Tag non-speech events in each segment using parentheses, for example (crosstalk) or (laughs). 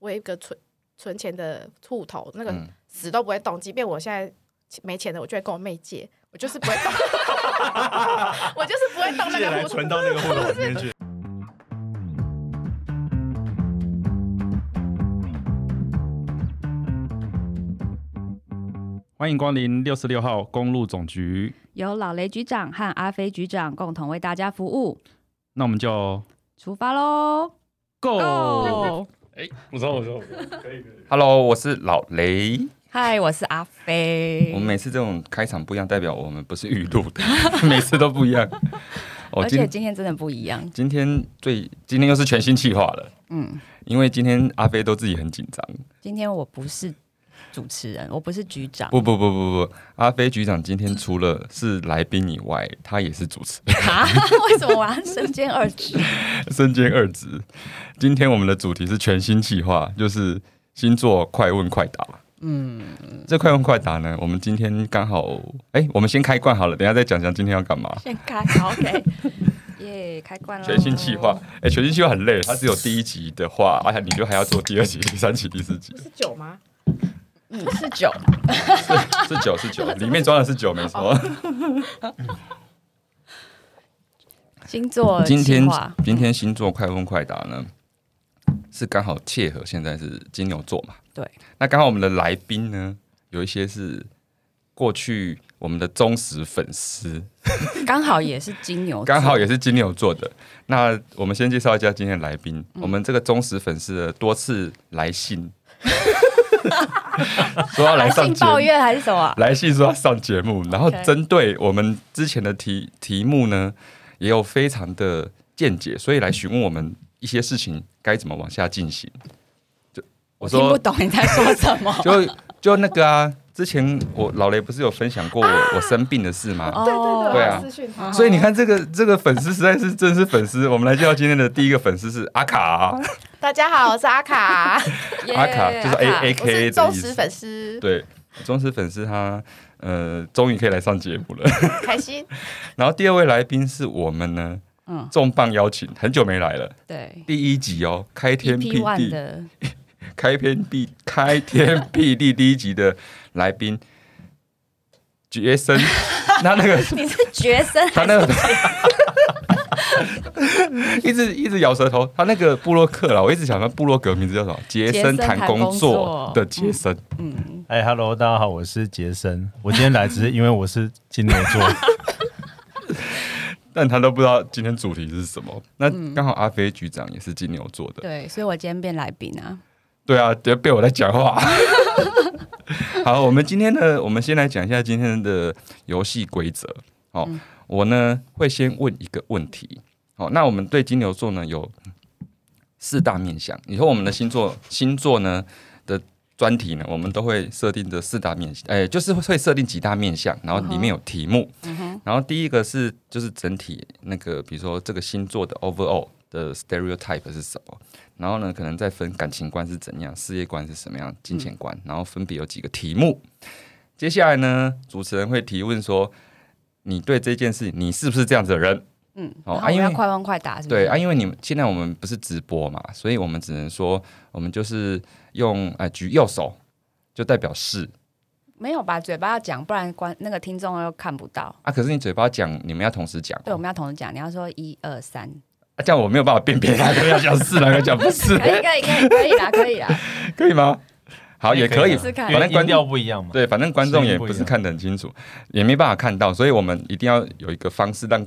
我有一个存存钱的户头，那个嗯死都不会动，即便我现在没钱了，我就会跟我妹借，我就是不会动，(laughs) 我就是不会动那借个户头。存到那个户头里面去。(laughs) 欢迎光临六十六号公路总局。由老雷局长和阿飞局长共同为大家服务，那我们就出发喽 Go！哎，我说我说我说，可以可以。(laughs) Hello，我是老雷。嗨，我是阿飞。我们每次这种开场不一样，代表我们不是预录的，(laughs) 每次都不一样。(laughs) 哦，而且今今天真的不一样，今天最今天又是全新企划了，嗯，因为今天阿飞都自己很紧张。今天我不是主持人，我不是局长，不不不不不，阿飞局长今天除了是来宾以外，他也是主持人，啊？(laughs) 为什么我要身兼二职？(laughs) 身兼二职。今天我们的主题是全新企划，就是星座快问快答。嗯，这快问快答呢，我们今天刚好，哎、我们先开罐好了，等下再讲讲今天要干嘛。先开好，OK，耶，开罐了。全新企划，哎、全新企划很累，它只有第一集的话，而且你就还要做第二集、第三集、第四集，是酒吗？嗯，是酒，是酒是酒，(laughs) 里面装的是酒，没错。星座今天今天星座快问快答呢，是刚好切合现在是金牛座嘛？对。那刚好我们的来宾呢，有一些是过去我们的忠实粉丝，刚好也是金牛座，刚好也是金牛座的。那我们先介绍一下今天的来宾，嗯。我们这个忠实粉丝的多次来信，(laughs) 说要来来上节目。抱怨还是什么？来信说要上节目，然后针对我们之前的题题目呢，也有非常的见解，所以来询问我们一些事情该怎么往下进行。就我我听不，懂你在说什么。(laughs) 就就那个啊，之前我老雷不是有分享过我、我生病的事吗？哦对对对。所以你看，这个这个粉丝实在是真是粉丝。我们来介绍今天的第一个粉丝是阿卡，大家好，我是阿卡，(laughs) 阿卡就是 A A K 的意思。忠实粉丝，对，忠实粉丝他呃终于可以来上节目了。开心。(laughs) 然后第二位来宾是我们呢，嗯，重磅邀请，很久没来了，对。第一集哦，开天辟地，的。(laughs) 开天辟开天辟地第一集的来宾，杰森，他那个你是绝生他那个 (laughs) 一直一直咬舌头，他那个布洛克啦，我一直想到布洛格名字叫什么？杰森谈工作的杰森，嗯，哎，Hello，大家好，我是杰森。我今天来只是因为我是金牛座，(laughs) 但他都不知道今天主题是什么。那嗯刚好阿飞局长也是金牛座的，对，所以我今天变来宾啊。对啊，别被我在讲话。(laughs) 好，我们今天呢，我们先来讲一下今天的游戏规则。哦，嗯我呢会先问一个问题。好，那我们对金牛座呢有四大面相。以后我们的星座星座呢的专题呢，我们都会设定的四大面向，哎、就是会设定几大面相，然后里面有题目。嗯，然后第一个是就是整体那个，比如说这个星座的 overall 的 stereotype 是什么，然后呢可能再分感情观是怎样，事业观是什么样，金钱观，然后分别有几个题目。接下来呢，主持人会提问说，你对这件事你是不是这样子的人？嗯，哦啊因为快问快答，是不是？对啊，因为你们现在我们不是直播嘛，所以我们只能说我们就是用呃举右手就代表是没有把嘴巴要讲，不然观那个听众又看不到。啊，可是你嘴巴讲，你们要同时讲、哦，对，我们要同时讲，你要说一二三，啊，这样我没有办法辨别哪个要讲是，哪个讲不是。(laughs) 可以可以可以可以啦，可以啦。(laughs) 可以吗？好，也可以反正观调不一样嘛。对，反正观众也不是看得很清楚，也没办法看到，所以我们一定要有一个方式让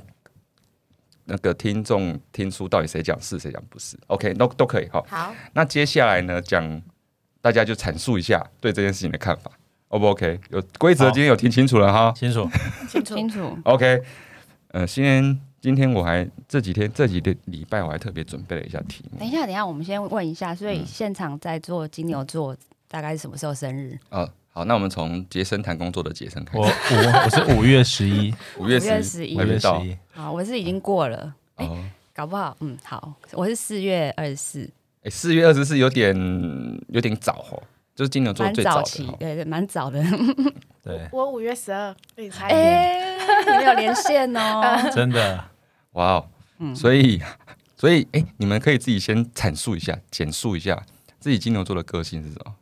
那个听众听出到底谁讲是，谁讲不是。OK，都都可以。好，好，那接下来呢，讲大家就阐述一下对这件事情的看法，O 不 OK？有规则今天有听清楚了哈。清楚。清楚。清楚。OK，呃，先今天我还这几天这几天礼拜我还特别准备了一下题目等一下，等一下，我们先问一下，所嗯以现场在做金牛座大概是什么时候生日？哦。好，那我们从杰森谈工作的杰森开始。我我我是五月十一，(laughs) 五月十11五月十一。好，我是已经过了，哎哦。搞不好，嗯，好，我是四月二十四，哎，四月二十四有点有点早哦，就是金牛座最早的早期哦，。对对，蛮早的。(laughs) 对，我五月十二，跟你差一点。哎，(laughs) 没有连线哦。真的。哇哦，嗯所以所以哎，你们可以自己先阐述一下、简述一下自己金牛座的个性是什么？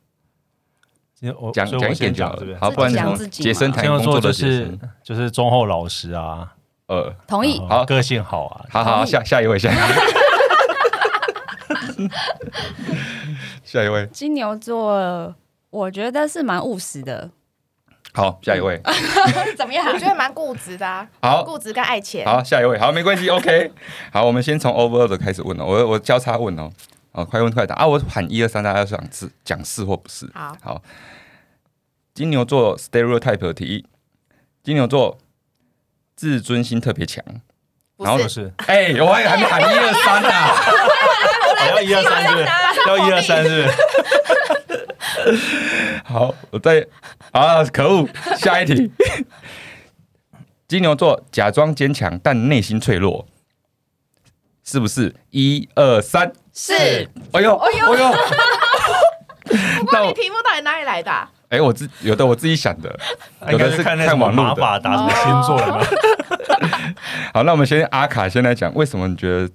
今天我讲讲一点就好不是？。了好，不然杰森谈工作金牛座就的杰森是就是忠厚老实啊，呃，同意。好。个性好啊，好好下下一位，下一位，(laughs) 下一位，金牛座，我觉得是蛮务实的。好，下一位，(laughs) 怎么样？我觉得蛮固执的、啊，好，固执跟爱钱。好，下一位，好，没关系，OK。好，我们先从 overall 的开始问哦，我我交叉问哦，哦，快问快答啊！我喊一二三，大家想是讲是或不是。好，好，金牛座 stereotype 的题一，金牛座自尊心特别强。然后不，就是是哎、我还还没喊一二三呢。(laughs) 哦要一二三是不是？要一二三是不是？(laughs) 好，我再啊，可恶，下一题。金牛座假装坚强，但内心脆弱，是不是？一二三，是。哎呦，哎呦，哎呦 (laughs) 那我你题目到底哪里来的啊、哎、我自有的我自己想的，有的是看那什么马网络打什么星座的吗？(laughs) 好，那我们先阿卡先来讲，为什么你觉得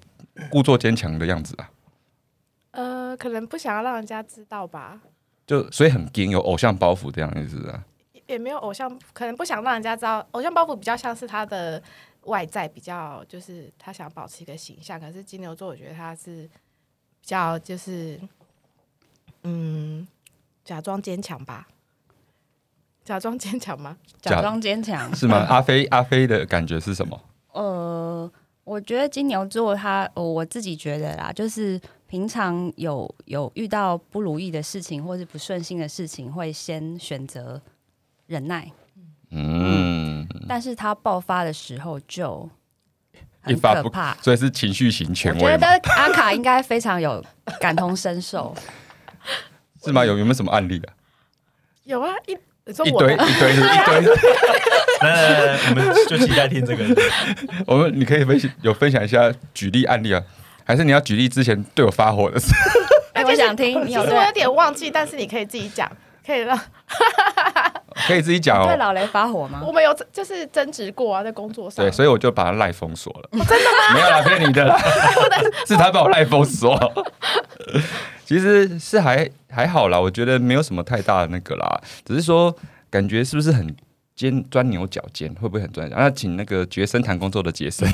故作坚强的样子啊？呃，可能不想要让人家知道吧，就所以很硬，有偶像包袱这样意思啊？也没有偶像，可能不想让人家知道。偶像包袱比较像是他的外在，比较就是他想保持一个形象。可是金牛座，我觉得他是比较就是嗯，假装坚强吧。假装坚强吗？假装坚强。是吗？(laughs) 阿飞，阿飞的感觉是什么？呃，我觉得金牛座他，呃我自己觉得啦，就是平常有有遇到不如意的事情或是不顺心的事情，会先选择忍耐，嗯，但是他爆发的时候就很一发不可怕。所以是情绪型我权威觉得嘛？阿卡应该非常有感同身受。是吗？有有没有什么案例啊？有啊，一你说一堆我的一堆一堆，来来来来，我们就期待听这个。我们你可以分享有分享一下举例案例啊？还是你要举例之前对我发火的事？哎，我想听你有对其实我有点忘记，但是你可以自己讲，可以了 (laughs) 可以自己讲哦。对老雷发火吗我？们有就是争执过啊，在工作上。对，所以我就把他赖封锁了。真的吗？(laughs) 没有啦，骗你的啦，(laughs) 是他把我赖封锁。其实是还还好啦，我觉得没有什么太大的那个啦，只是说感觉是不是很尖钻牛角尖，会不会很钻牛角？那请那个杰森谈工作的杰森，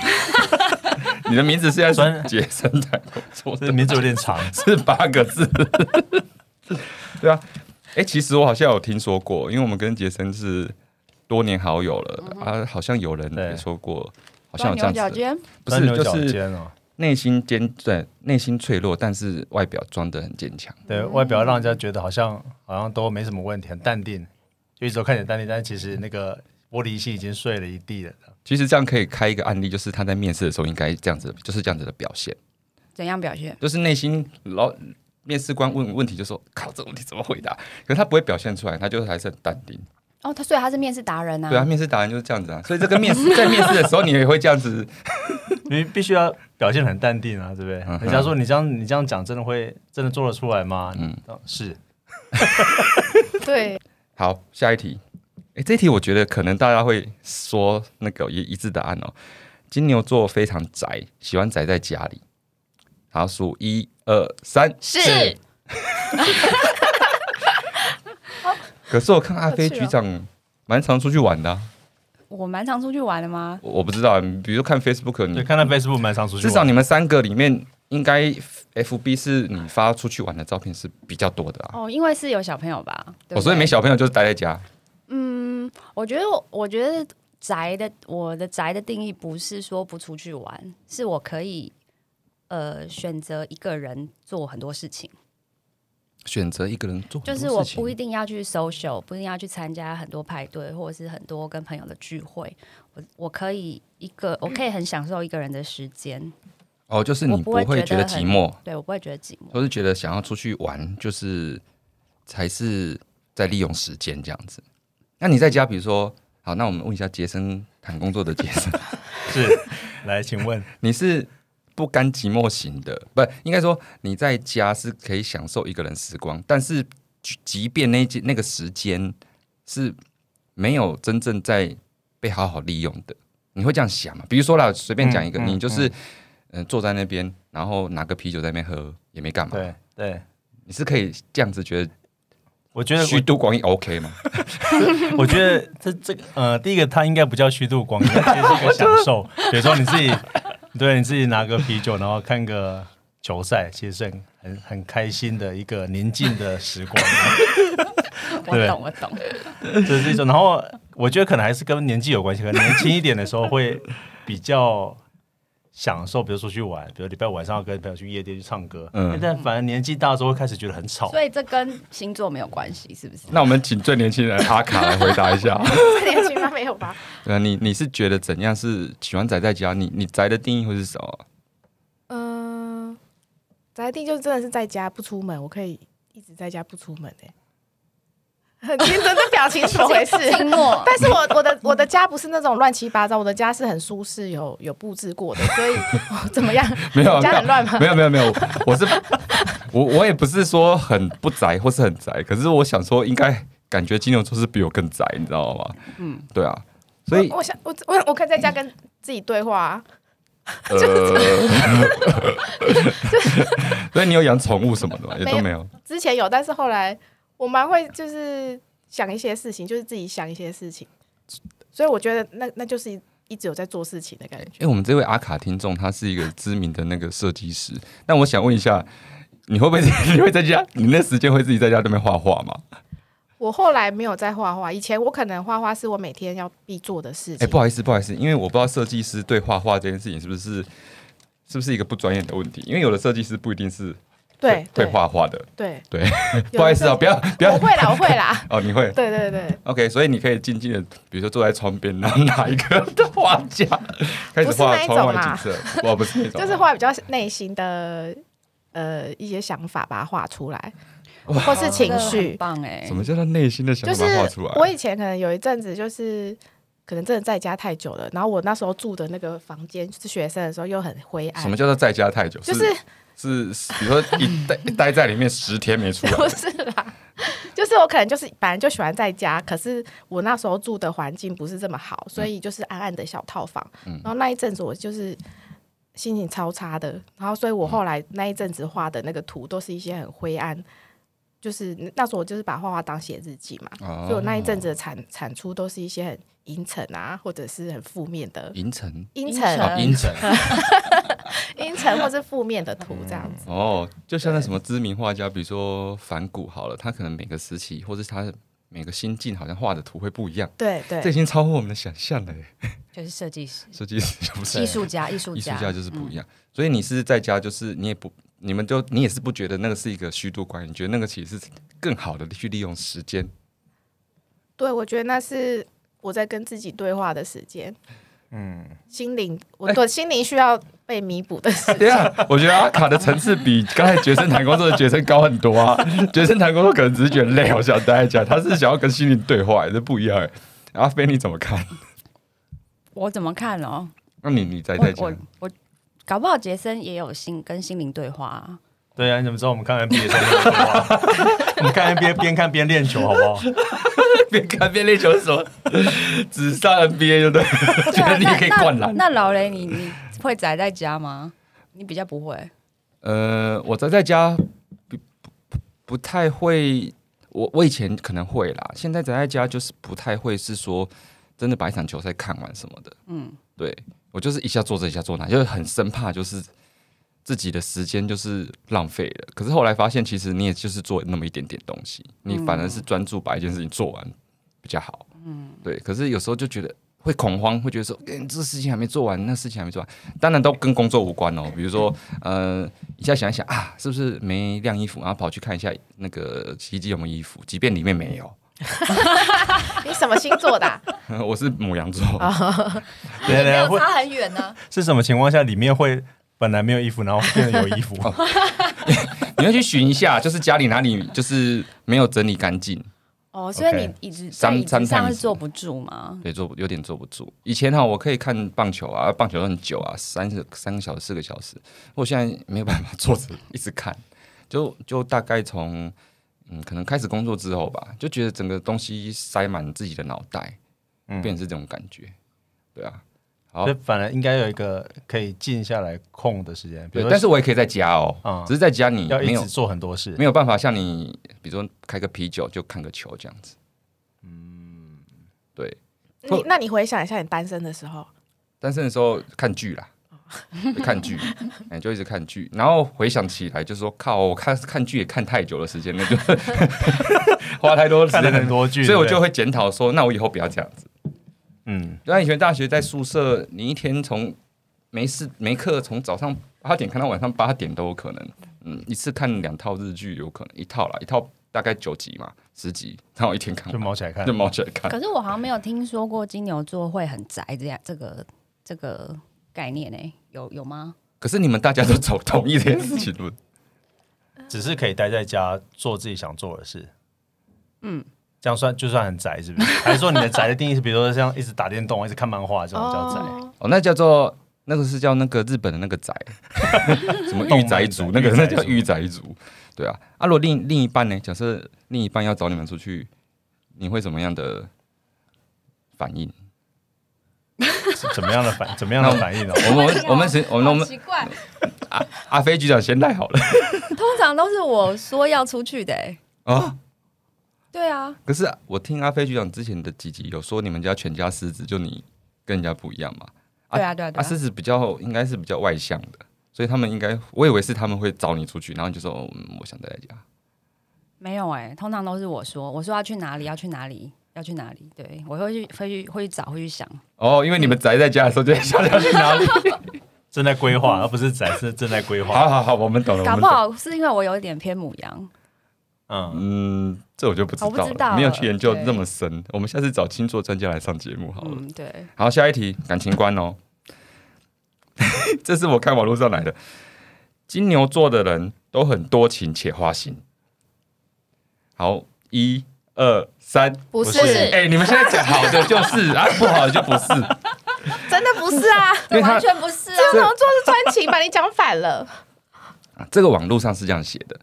你的名字是在说钻杰森谈工作的这名字有点长，是八个字。对啊，哎、其实我好像有听说过，因为我们跟杰森是多年好友了、啊，好像有人对也说过，好像有这样子不是就是尖哦。内心坚对内心脆弱，但是外表装的很坚强。对外表让人家觉得好像好像都没什么问题，很淡定，就一直都看起来淡定，但是其实那个玻璃心已经碎了一地了。其实这样可以开一个案例，就是他在面试的时候应该这样子，就是这样子的表现，怎样表现？就是内心老面试官问问题就说靠这个问题怎么回答，可是他不会表现出来，他就还是很淡定。哦，他所以他是面试达人啊。对啊，面试达人就是这样子啊，所以这个面试 (laughs) 在面试的时候你也会这样子，你必须要表现很淡定啊，对不对？嗯人家说你这样你这样讲，真的会真的做得出来吗？嗯嗯，是 (laughs) 对，好，下一题。诶，这题我觉得可能大家会说那个一一致答案哦。金牛座非常宅，喜欢宅在家里。好，数一二三。是 (laughs) 可是我看阿飞局长蛮常出去玩的啊、我蛮常出去玩的吗？我我不知道，比如看 Facebook，你看到 Facebook 蛮常出去玩，至少你们三个里面，应该 FB 是你发出去玩的照片是比较多的啊。哦，因为是有小朋友吧，我哦，所以没小朋友就是待在家。嗯，我觉得我我觉得宅的我的宅的定义不是说不出去玩，是我可以呃选择一个人做很多事情，选择一个人做就是我不一定要去 social，不一定要去参加很多派对或者是很多跟朋友的聚会，我我可以一个我可以很享受一个人的时间，哦，就是你不会觉得觉得很寂寞，对我不会觉得寂寞。我是觉得想要出去玩，就是才是在利用时间这样子。那你在家，比如说，好，那我们问一下杰森谈工作的杰森，(laughs) 是来，请问。(laughs) 你是不甘寂寞型的，不应该说你在家是可以享受一个人时光，但是即即便那那个时间是没有真正在被好好利用的，你会这样想吗？比如说啦，随便讲一个，你就是嗯、呃坐在那边，然后拿个啤酒在那边喝，也没干嘛，对对，你是可以这样子觉得我觉得虚度光阴 OK 吗？(laughs) 我觉得这这个呃，第一个它应该不叫虚度光阴，它是一个享受。(laughs) 比如说你自己，对你自己拿个啤酒，然后看个球赛，其实是很很很开心的一个宁静的时光。对 (laughs) 我懂，我懂。这是一种。然后我觉得可能还是跟年纪有关系，可能年轻一点的时候会比较享受，比如说去玩，比如礼拜晚上要跟朋友去夜店去唱歌。嗯嗯，但反而年纪大之后会开始觉得很吵。所以这跟星座没有关系，是不是？那我们请最年轻人阿卡来回答一下。(laughs) 最年轻吗？没有吧？对啊，你你是觉得怎样是喜欢宅在家？你你宅的定义会是什么？嗯，宅定就是真的是在家不出门，我可以一直在家不出门哎、很清楚，这表情怎么回事？(laughs) 静默。但是我我的我的家不是那种乱七八糟，我的家是很舒适，有有布置过的，所以 (laughs) 我怎么样？没有，你家很乱吗？没有没有没有，我是 (laughs) 我我也不是说很不宅或是很宅，可是我想说，应该感觉金牛座是比我更宅，你知道吗？嗯，对啊，所以我我想我我我可以在家跟自己对话、啊，呃，所以你有养宠物什么的吗？也都没有。之前有，但是后来我蛮会就是想一些事情，就是自己想一些事情，所以我觉得那那就是一直有在做事情的感觉。哎、我们这位阿卡听众他是一个知名的那个设计师，那我想问一下，你会不会 (laughs) 你会在家？你那时间会自己在家那边画画吗？我后来没有在画画，以前我可能画画是我每天要必做的事情哎、情。不好意思，不好意思，因为我不知道设计师对画画这件事情是不是是不是一个不专业的问题，因为有的设计师不一定是对会对画画的。对，对，(laughs) 不好意思啊，不要不要我会啦，我会啦。(laughs) 哦，你会对对对，OK，所以你可以静静的，比如说坐在窗边，然后拿一个 (laughs) 画架，开始画窗外种啦景色。我不是那种啊，就是画比较内心的呃一些想法，把它画出来，或是情绪。棒哎什。么叫做内心的想就是法画出来？我以前可能有一阵子就是。可能真的在家太久了，然后我那时候住的那个房间是学生的时候又很灰暗，什么叫做在家太久？就是是是，比如说一 (laughs) 待待在里面十天没出来不，是啦，就是我可能就是本来就喜欢在家，可是我那时候住的环境不是这么好，所以就是暗暗的小套房。然后那一阵子我就是心情超差的，然后所以我后来那一阵子画的那个图都是一些很灰暗，就是那时候我就是把画画当写日记嘛，哦。所以我那一阵子的产产出都是一些很阴沉啊，或者是很负面的阴沉阴沉、阴沉阴沉或是负面的图这样子。哦，就像那什么知名画家，比如说梵谷好了，他可能每个时期或是他每个心境好像画的图会不一样，对对这已经超乎我们的想象了耶。(laughs) 就是设计师、设计师就不是艺术家、艺术家、艺术家就是不一样，所以你是在家，就是你也不，你们就你也是不觉得那个是一个虚度光阴，你觉得那个其实是更好的去利用时间。对，我觉得那是我在跟自己对话的时间，嗯，心灵，我的心灵需要被弥补的时间。(laughs) 对啊，我觉得阿卡的层次比刚才学生谈工作的学生高很多啊。(laughs) 学生谈工作可能只是觉得累，我想待在家，他是想要跟心灵对话，这不一样哎。阿飞你怎么看？我怎么看哦？那你你宅我在家我，我搞不好杰森也有心跟心灵对话、啊。对啊，你怎么知道我们看 NBA 的时候没有对话？(laughs) 我们看 NBA 边看边练球，好不好？(laughs) 边看边练球的时候，只上 NBA 就对了，(laughs) 觉得你也可以灌篮。那老雷，你你会宅在家吗？你比较不会。呃，我宅在家不不不太会，我我以前可能会啦，现在宅在家就是不太会，是说真的把一场球赛看完什么的。嗯，对我就是一下做这一下做那，就是很生怕就是自己的时间就是浪费了。可是后来发现，其实你也就是做那么一点点东西，你反而是专注把一件事情做完比较好。嗯，对。可是有时候就觉得会恐慌，会觉得说，嗯，这事情还没做完，那事情还没做完。当然都跟工作无关哦。比如说，呃，一下想一想啊，是不是没晾衣服，然后跑去看一下那个洗衣机有没有衣服，即便里面没有。(laughs) 你什么星座的啊、(laughs) 我是母羊座，对对 (laughs) 对，会差很远呢、是什么情况下里面会本来没有衣服，然后变得有衣服？你要去寻一下，就是家里哪里就是没有整理干净。哦，所以你一直在 Some- 椅子上是坐不住吗？对，坐不有点坐不住。以前哈，我可以看棒球啊，棒球很久啊，三十三个小时、四个小时。我现在没有办法坐着一直看，就就大概从嗯，可能开始工作之后吧，就觉得整个东西塞满自己的脑袋，嗯变成是这种感觉。对啊，好所以，反而应该有一个可以静下来空的时间，对但是我也可以在家哦，嗯只是在家你没有要一直做很多事没。有办法像你，比如说开个啤酒就看个球这样子。嗯，对，你那你回想一下你单身的时候，单身的时候看剧啦，会 (laughs) 看剧，哎、就一直看剧，然后回想起来就说靠，我看看剧也看太久的时间，那就 (laughs) 花太多时间很多剧，所以我就会检讨说，那我以后不要这样子。嗯，对啊，以前大学在宿舍，你一天从没事没课，从早上八点看到晚上八点都有可能。嗯，一次看两套日剧有可能，一套啦，一套大概九集嘛，十集，然后一天看就完毛起来看就。毛起来看。可是我好像没有听说过金牛座会很宅这样这个这个概念呢、有有吗？可是你们大家都走同一件事情论，(laughs) 只是可以待在家做自己想做的事。嗯，这样算就算很宅，是不是？(laughs) 还是说你的宅的定义是，比如说像一直打电动、一直看漫画这种叫宅？哦哦，那叫做那个是叫那个日本的那个宅，(laughs) 什么御宅族，那个那叫御宅族。对啊，啊，如果另另一半呢？假设另一半要找你们出去，你会怎么样的反应？是怎么样的反怎么样的反应呢？我们我们是我们我们奇怪，阿飞局长先来好了通常都是我说要出去的、欸。啊。对啊，可是我听阿飞局长之前的几集有说，你们家全家狮子，就你跟人家不一样嘛？啊对啊，对啊，对啊，啊。狮子比较应该是比较外向的，所以他们应该，我以为是他们会找你出去，然后就说、哦嗯我想待在家。没有哎、通常都是我说，我说要去哪里，要去哪里，要去哪里。对我会去，会去，会去找，会去想。哦，因为你们宅在家的时候就在想要去哪里。(laughs) 正在规划，而不是宅，是正在规划。好好好，我们懂了。搞不。好是因为我有一点偏母羊，嗯，嗯，这我就不知道了，我不知道没有去研究对这么深。我们下次找星座专家来上节目好了。嗯，对，好，下一题，感情观哦。(laughs) 这是我看网络上来的。金牛座的人都很多情且花心。好，一二三，不是。是，哎、你们现在讲好的 (laughs) 就是啊，不好的就不是。真的不是啊，完全不是啊。金牛座是专情，把你讲反了。啊这个网络上是这样写的，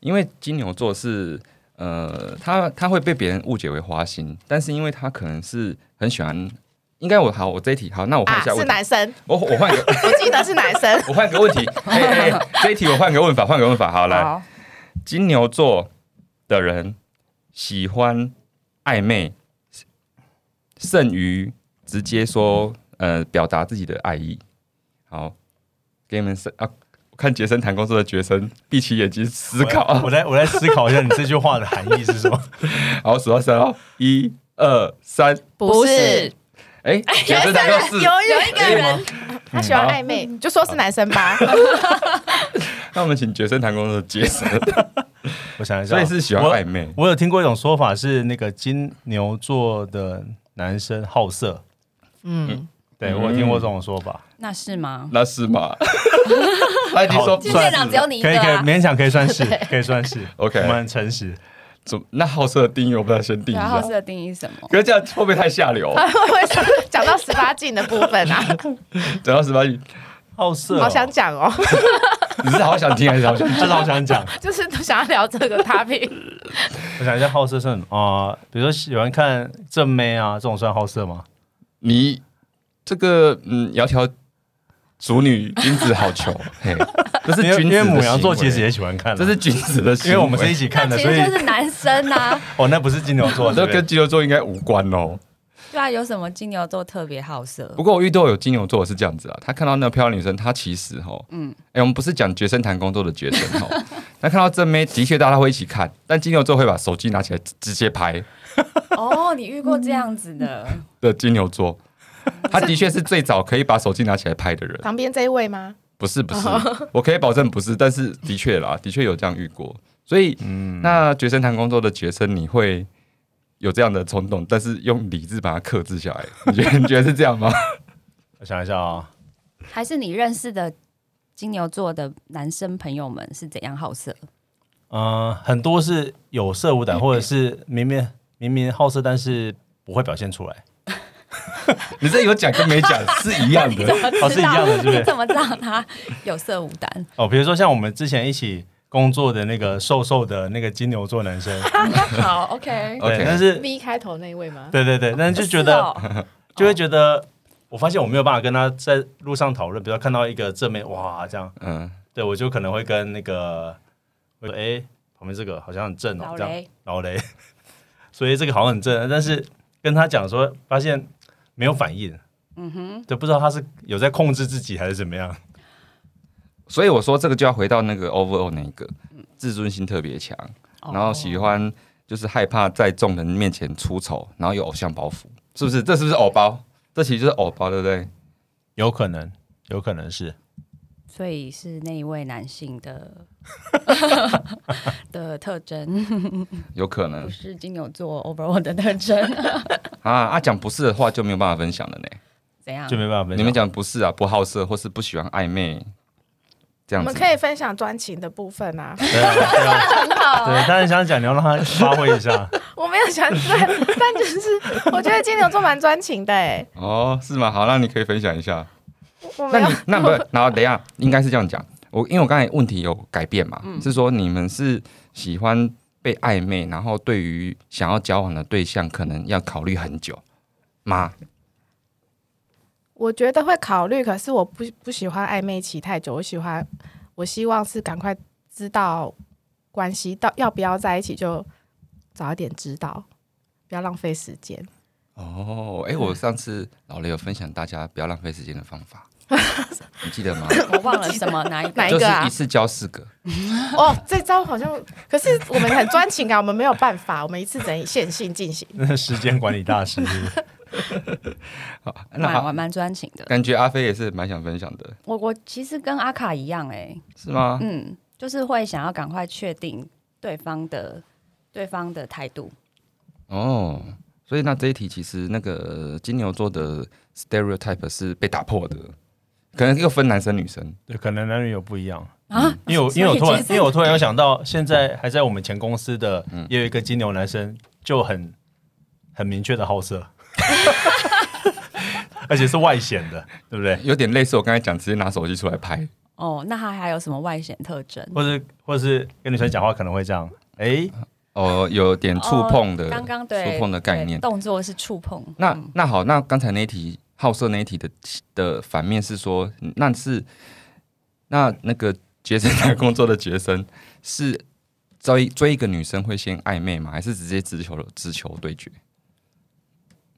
因为金牛座是呃，他他会被别人误解为花心，但是因为他可能是很喜欢，应该我好，我这一题好，那我换一下问题，男生，我我换个 (laughs) 我记得是男生。(laughs) 我换个问题，哎哎，这一题我换个问法，换个问法，好来，好，金牛座的人喜欢暧昧，胜于直接说呃表达自己的爱意。好，给你们是啊，我看杰森谈工作的学生闭起眼睛思考啊我。来我来思考一下你这句话的含义是什么？(laughs) 好，数到三哦，一二三，不是，哎，杰森谈工是有有一个人？他喜欢暧昧，就说是男生吧。(laughs) 那我们请杰森谈工作的杰森，我想一下，所以是喜欢我暧昧。我有听过一种说法是，那个金牛座的男生好色。嗯，对，嗯我有听过这种说法，那是吗？那是吗？(laughs) 他已经说好算今天店长只有你一个可以可以，啊。勉强可以算是，可以算是。(laughs) OK 我们很诚实。怎那好色的定义，我不知道先定义啊，好色。的定义是什么？可是这样会不会太下流？他会不会讲讲到十八禁的部分啊？(laughs) 讲到十八禁，好色、好想，讲哦，(laughs) 你是好想听还是好想他是好想讲。(laughs) 就是想要聊这个 topic。(laughs) 我想一下，好色是什么啊、比如说喜欢看正妹啊，这种算好色吗？你这个嗯，窈窕淑女，君子好逑。嘿，这是因为君子因为母羊座其实也喜欢看啊、这是君子的行为，因为我们是一起看的，其所以实就是男生啊。哦，那不是金牛座，这跟金牛座应该无关哦。对啊，有什么金牛座特别好色不？过我遇到有金牛座是这样子啊，他看到那个漂亮女生，他其实哈，嗯，哎、我们不是讲绝生谈工作的绝生哈，(laughs) 他看到正妹的确大家会一起看，但金牛座会把手机拿起来直直接拍哦，你遇过这样子的？(laughs) 的金牛座，他的确是最早可以把手机拿起来拍的人。旁边这一位吗？不是不是，(laughs) 我可以保证不是，但是的确啦，的确有这样遇过。所以，嗯，那绝生谈工作的学生，你会有这样的冲动，但是用理智把它克制下来。你觉得你觉得是这样吗？(laughs) 我想一下啊、还是你认识的金牛座的男生朋友们是怎样好色？嗯、很多是有色无胆，或者是明明明明好色，但是不会表现出来。(laughs) 你这有讲跟没讲是一样的。(laughs) 哦，是一样的，是不是？你怎么知道他有色无胆？哦，比如说像我们之前一起工作的那个瘦瘦的那个金牛座男生，(laughs) 好，(laughs) OK，OK 对，但是 V 开头那一位吗？对对对，但是就觉得、哦。(laughs) 就会觉得我发现我没有办法跟他在路上讨论，比如说看到一个正面哇这样，嗯，对我就可能会跟那个，会说哎、旁边这个好像很正哦，这样。老雷，老雷，所以这个好像很正，但是跟他讲说，发现没有反应，嗯哼，就不知道他是有在控制自己还是怎么样。所以我说这个就要回到那个 overall 那一个自尊心特别强，然后喜欢就是害怕在众人面前出丑，然后有偶像包袱，是不是？这是不是偶包？这其实就是偶包，对不对？有可能，有可能是所以是那一位男性的 (laughs) 的特征，有可能不是金牛座 overall 的特征。(laughs) 啊啊！讲不是的话就没有办法分享了呢。怎样就？没办法分享。你们讲不是啊，不好色或是不喜欢暧昧这样子，我们可以分享专情的部分啊。对啊，对啊，对，他很想讲，你要让他发挥一下。(laughs) 我没有想对，但就是我觉得金牛座蛮专情的哎。哦，是吗？好，那你可以分享一下。我没有那你那不是，(laughs) 然后等一下应该是这样讲。我因为我刚才问题有改变嘛，是说你们是喜欢被暧昧，然后对于想要交往的对象，可能要考虑很久吗？我觉得会考虑，可是我不不喜欢暧昧期太久。我喜欢，我希望是赶快知道关系到要不要在一起，就早一点知道，不要浪费时间。哦，哎，我上次老雷有分享大家不要浪费时间的方法，(laughs) 你记得吗？(laughs) 我忘了什么哪一个？就是哪一个啊一次教四个。(laughs) 哦，这招好像，可是我们很专情啊，我们没有办法，我们一次只能线性进行。那是时间管理大师是不是 (laughs) 好，那蛮蛮蛮专情的。感觉阿飞也是蛮想分享的，我我其实跟阿卡一样、哎，是吗？嗯，就是会想要赶快确定对方的对方的态度。哦，所以那这一题其实那个金牛座的 stereotype 是被打破的，可能又分男生女生。对，可能男女有不一样啊因为我因为我突然因为我突然有想到，现在还在我们前公司的嗯也有一个金牛男生，就很很明确的好色，(laughs) 而且是外显的，对不对？有点类似我刚才讲，直接拿手机出来拍。哦，那他还有什么外显特征？或是或是跟女生讲话可能会这样，哎，哦，有点触碰的，哦刚刚对触碰的概念对。动作是触碰。那嗯那好，那刚才那一题好色那一题的的反面是说，那是那那个杰森在工作的学生是追追一个女生会先暧昧吗？还是直接直球直球对决？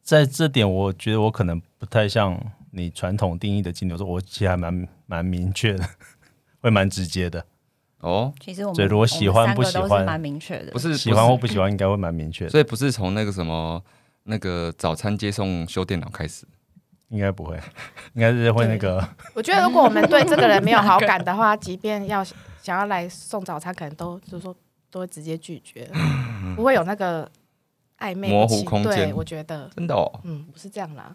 在这点我觉得我可能不太像你传统定义的金牛座，我其实还蛮蛮明确的，(laughs) 会蛮直接的，哦，其实我们所以如果喜欢不喜欢蛮明确的。不是喜欢或不不喜欢应该会蛮明确，的，所以不是。从那个什么那个早餐接送修电脑开始。应该不会，应该是。会那个我觉得如果我们对这个人没有好感的话，即便要想要来送早餐，可能都就是。说都会直接拒绝，不会有那个暧昧模糊空间对，我觉得，真的哦，嗯，不是这样啦。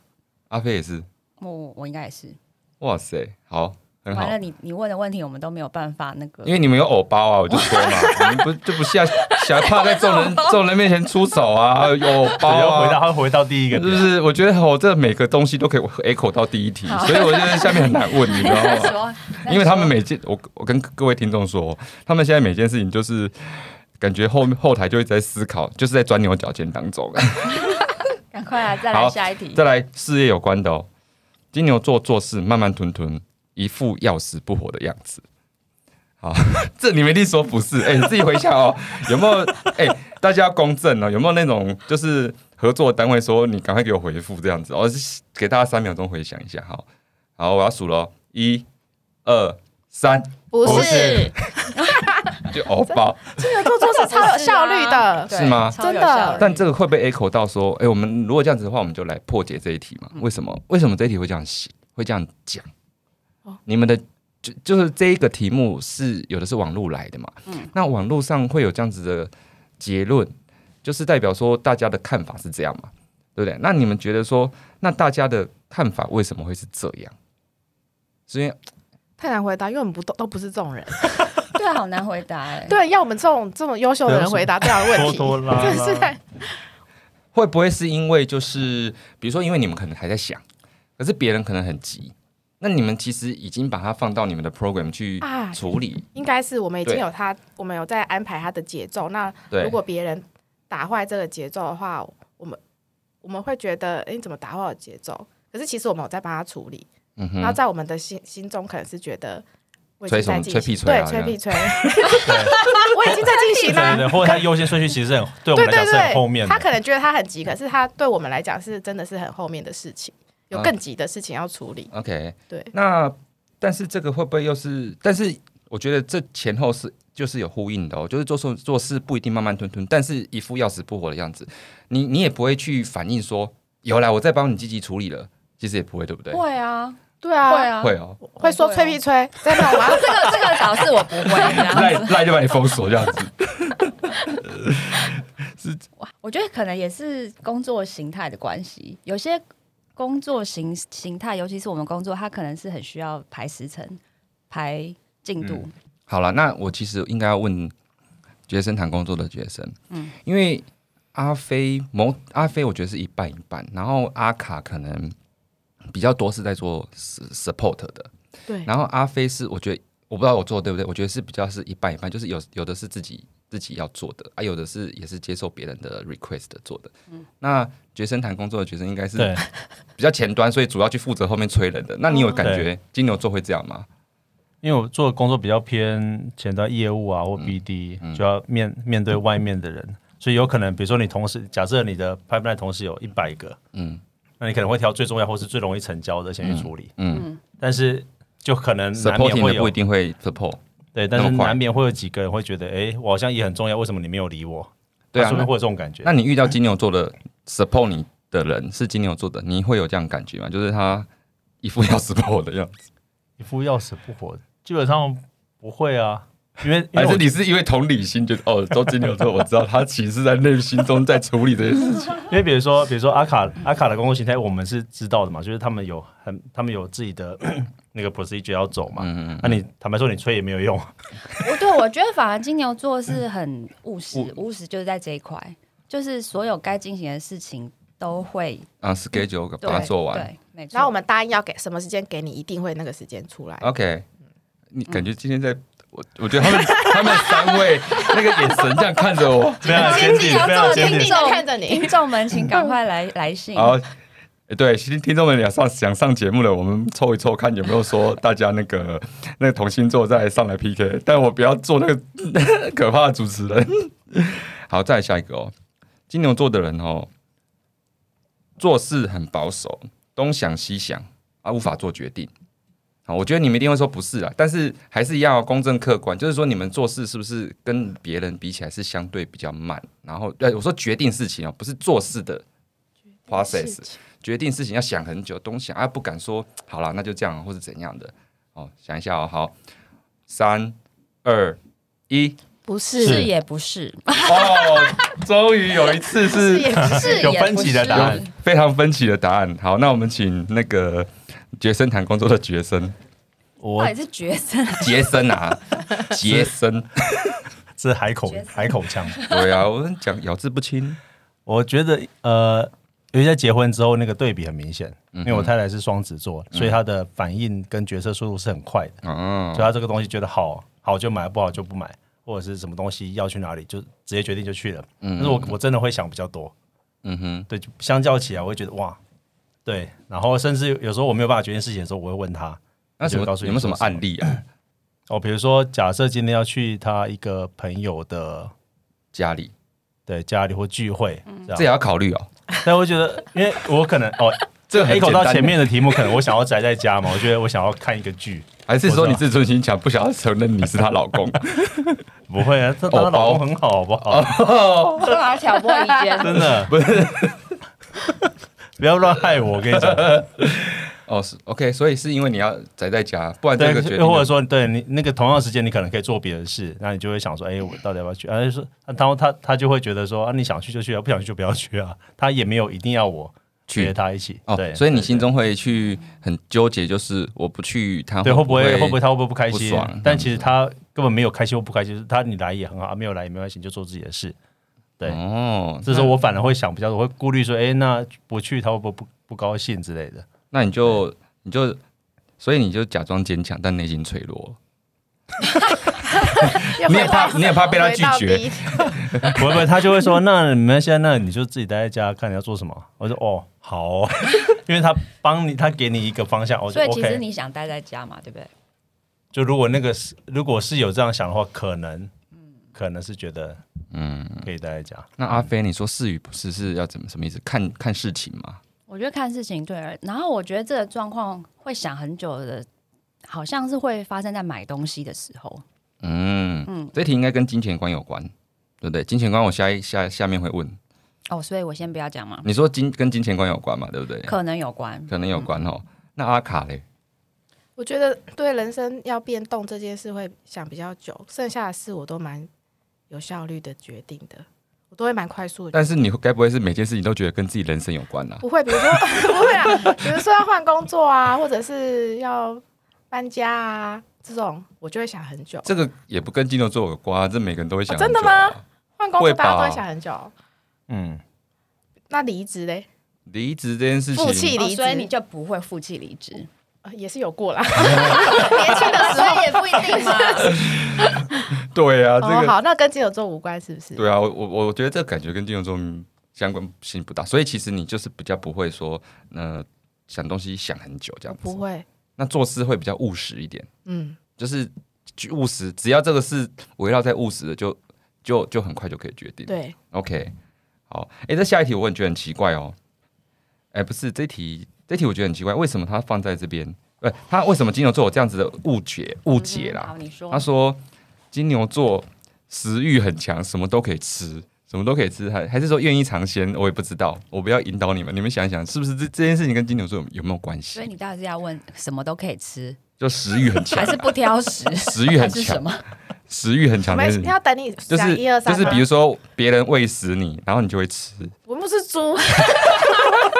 阿飞也是，我我应该也是。哇塞，好，很好完。了，你你问的问题我们都没有办法那个。因为你们有偶包啊，我就说嘛，(laughs) 你们不就不下想怕在众人众人面前出手啊，有偶包要回到回到第一个点，就是我觉得我这每个东西都可以 echo 到第一题，所以我觉得下面很难问，你知道吗？(laughs) 说，因为他们每件，我我跟各位听众说，他们现在每件事情就是感觉后后台就一直在思考，就是在钻牛角尖当中。(laughs) 赶快啊，再来下一题。再来事业有关的哦，金牛座做事慢慢吞吞，一副要死不活的样子。好，(laughs) 这你们一定说不是，哎、你自己回想哦，有没有？哎、大家要公正哦，有没有那种就是合作单位说你赶快给我回复这样子？我、哦、是给大家三秒钟回想一下，好，好，我要数了哦，一、二、三，不是，就欧包。金牛座做事超有效率的，(laughs) 是吗真的但这个会被 echo 到说，哎、我们如果这样子的话，我们就来破解这一题嘛？为什么？为什么这一题会这样写？会这样讲？哦你们的就就是这一个题目是有的是网络来的嘛？嗯那网络上会有这样子的结论，就是代表说大家的看法是这样嘛？对不对？那你们觉得说，那大家的看法为什么会是这样？是因为太难回答，因为我们不都都不是这种人。(laughs) 好难回答哎。(laughs) 对，要我们这种这么优秀的人回答这样的问题，拖拖拉拉真的是在 (laughs) 会不会是因为就是比如说，因为你们可能还在想，可是别人可能很急，那你们其实已经把它放到你们的 program 去啊处理，应该是我们已经有他，我们有在安排他的节奏。那如果别人打坏这个节奏的话，我们我们会觉得，哎、你怎么打坏我节奏？可是其实我们有在帮他处理，嗯然后，在我们的心心中可能是觉得吹什么吹屁吹啊对，吹屁吹，(laughs) 我已经在进行啦。对对，或者他优先顺序其实很对我们来讲是很，后面的。他可能觉得他很急，可是他对我们来讲是真的是很后面的事情，有啊更急的事情要处理。OK，对，那但是这个会不会又是？但是我觉得这前后是就是有呼应的哦，就是做事做事不一定慢慢吞吞，但是一副要死不活的样子，你你也不会去反映说有来我再帮你积极处理了，其实也不会，对不对？会啊，对啊，会啊，会说吹屁吹，(laughs) 真的吗？这个这个倒是我不会这样赖。赖就把你封锁这样子。(laughs) 是我觉得可能也是工作形态的关系，有些工作形形态，尤其是我们工作，它可能是很需要排时程、排进度。好了，那我其实应该要问学生谈工作的学生，嗯，因为阿飞某阿飞，我觉得是一半一半，然后阿卡可能比较多是在做 s- support 的，对，然后阿飞是我觉得我不知道我做对不对，我觉得是比较是一半一半，就是有有的是自己自己要做的，啊，有的是也是接受别人的 request 做的。嗯。那学生谈工作的学生应该是，(laughs) 比较前端，所以主要去负责后面催人的。那你有感觉金牛座会这样吗？因为我做的工作比较偏前端业务啊或 BD，、嗯。就要面面对外面的人，所以有可能比如说你同时假设你的 pipeline 同时有一百个，嗯那你可能会挑最重要或是最容易成交的先去处理，嗯但是就可能难免会有不一定会 support。对，但是难免会有几个人会觉得，哎、我好像也很重要，为什么你没有理我？对啊说不定会有这种感觉。那你遇到金牛座的 support 你的人是金牛座的，你会有这样感觉吗？就是他一副要 support 的样子，一副要死不活的，基本上不会啊，因为 (laughs) 还是你是因为同理心觉得哦，做金牛座，我知道他其实在内心中在处理这些事情。因为比如说，比如说阿卡阿卡的工作形态，我们是知道的嘛，就是他们有很他们有自己的 (clears throat) 那个 procedure 要走嘛。嗯嗯那、你坦白说，你催也没有用。我对我觉得反而金牛座是很务实，务实就是在这一块，就是所有该进行的事情都会啊，schedule 把它做完。对，没错。然后我们答应要给什么时间给你，一定会那个时间出来。OK，你感觉今天在我我觉得他们他们三位那个眼神这样看着我，(laughs) 非常坚定，非常坚定的。看着你听众们，请赶快来来信。然后。诶对，其实听众们想上想上节目了，我们凑一凑看有没有说大家那个那个同星座再上来 PK，但我不要做那个可怕的主持人。(laughs) 好，再来下一个哦，金牛座的人哦，做事很保守，东想西想啊，无法做决定。好，我觉得你们一定会说不是啦，但是还是要公正客观，就是说你们做事是不是跟别人比起来是相对比较慢？然后，呃，我说决定事情哦，不是做事的 process，决定事情要想很久，东想啊不敢说好了，那就这样，或是怎样的哦，想一下哦，好，三二一，不是是也不是，哦，终于有一次是也不是有分歧的答案非常分歧的答案。好，那我们请那个学生谈工作的学生。我也是杰森？杰森啊，(laughs) 杰森，(laughs) 是海口海口腔。对啊，我们讲咬字不清，我觉得呃，尤其在结婚之后，那个对比很明显，嗯因为我太太是双子座，所以她的反应跟决策速度是很快的。嗯，所以她这个东西觉得好好就买，不好就不买，或者是什么东西要去哪里就直接决定就去了。嗯。但是我我真的会想比较多，嗯哼，对，就相较起来，我会觉得哇，对，然后甚至有时候我没有办法决定事情的时候，我会问他。那什么告诉你有没有什么案例啊？哦，比如说，假设今天要去他一个朋友的家里对家里或聚会，这，这也要考虑哦，但我觉得，因为我可能哦，(laughs) 这一口到前面的题目，可能我想要宅在家嘛，我觉得我想要看一个剧，(laughs) 还是说你自尊心强，不想要承认你是她老公？(laughs) 不会啊，她她老公很好，好不好？干嘛挑拨离间？真的不是，不要乱害我，我跟你讲。(laughs) 哦，是 OK，所以是因为你要宅在家，不然这个决，定或者说，对你那个同样时间，你可能可以做别的事，那你就会想说，哎、我到底要不要去？啊，就说，然后他他就会觉得说，啊，你想去就去啊，不想去就不要去啊。他也没有一定要我去约他一起，哦对，，所以你心中会去很纠结，就是我不去，他对会不会会会不会他会不会不开心？但其实他根本没有开心或不开心，就是他你来也很好，啊没有来也没关系，你就做自己的事。对，哦，这时候我反而会想比较多，我会顾虑说，哎、那不去他会不会不不高兴之类的。那你就你就，所以你就假装坚强，但内心脆弱。(laughs) 你也怕你也怕被他拒绝 (laughs) 不会不会，他就会说，那你们现在那你就自己待在家，看你要做什么。我说哦，好哦，(laughs) 因为他帮你，他给你一个方向，我就所以其实。你想待在家嘛，对不对？就如果那个是，如果是有这样想的话，可能，可能是觉得嗯，可以大家讲。那阿飞，你说是与不是是要怎么什么意思？看看事情嘛。我觉得看事情对，然后我觉得这个状况会想很久的，好像是会发生在买东西的时候。嗯嗯这题应该跟金钱观有关，对不对？金钱观我下一下下面会问，哦，所以我先不要讲嘛，你说金跟金钱观有关嘛，对不对？可能有关。可能有关哦。那阿卡嘞？我觉得对人生要变动这件事会想比较久，剩下的事我都蛮有效率的决定的，我都会蛮快速的。但是你该不会是每件事情都觉得跟自己人生有关啊？不会，比如说 (laughs) 不会啊，比如说要换工作啊，或者是要搬家啊，这种我就会想很久。这个也不跟金牛座有关、啊，这每个人都会想、哦真的吗？换工作大家都会想很久。嗯，那离职嘞，离职这件事情，负气离职哦所以你就不会负气离职，呃也是有过啦，(laughs) 年轻的时候也不一定嘛。(laughs) 对啊，这哦，个、好，那跟金牛座无关是不是？对啊，我我我觉得这个感觉跟金牛座嗯相关性不大，所以其实你就是比较不会说，呃，想东西想很久这样子。不会，那做事会比较务实一点，嗯，就是务实，只要这个事围绕在务实的，就就就很快就可以决定。对，OK，好，哎、这下一题我也觉得很奇怪哦。哎、不是这一题，这一题我觉得很奇怪，为什么他放在这边？不，他为什么金牛座有这样子的误解误解啦？好，你说他。说金牛座食欲很强，什么都可以吃，什么都可以吃，还还是说愿意尝鲜？我也不知道，我不要引导你们，你们想一想，是不是这这件事情跟金牛座有有没有关系？所以你到底是要问什么都可以吃，就食欲很 (laughs) 强还，是不挑食？(laughs) 食欲很强，还是什么？(laughs) 食欲很强这件事。要等你就是一二三，就是比如说别人喂食你，然后你就会吃。我们不是猪，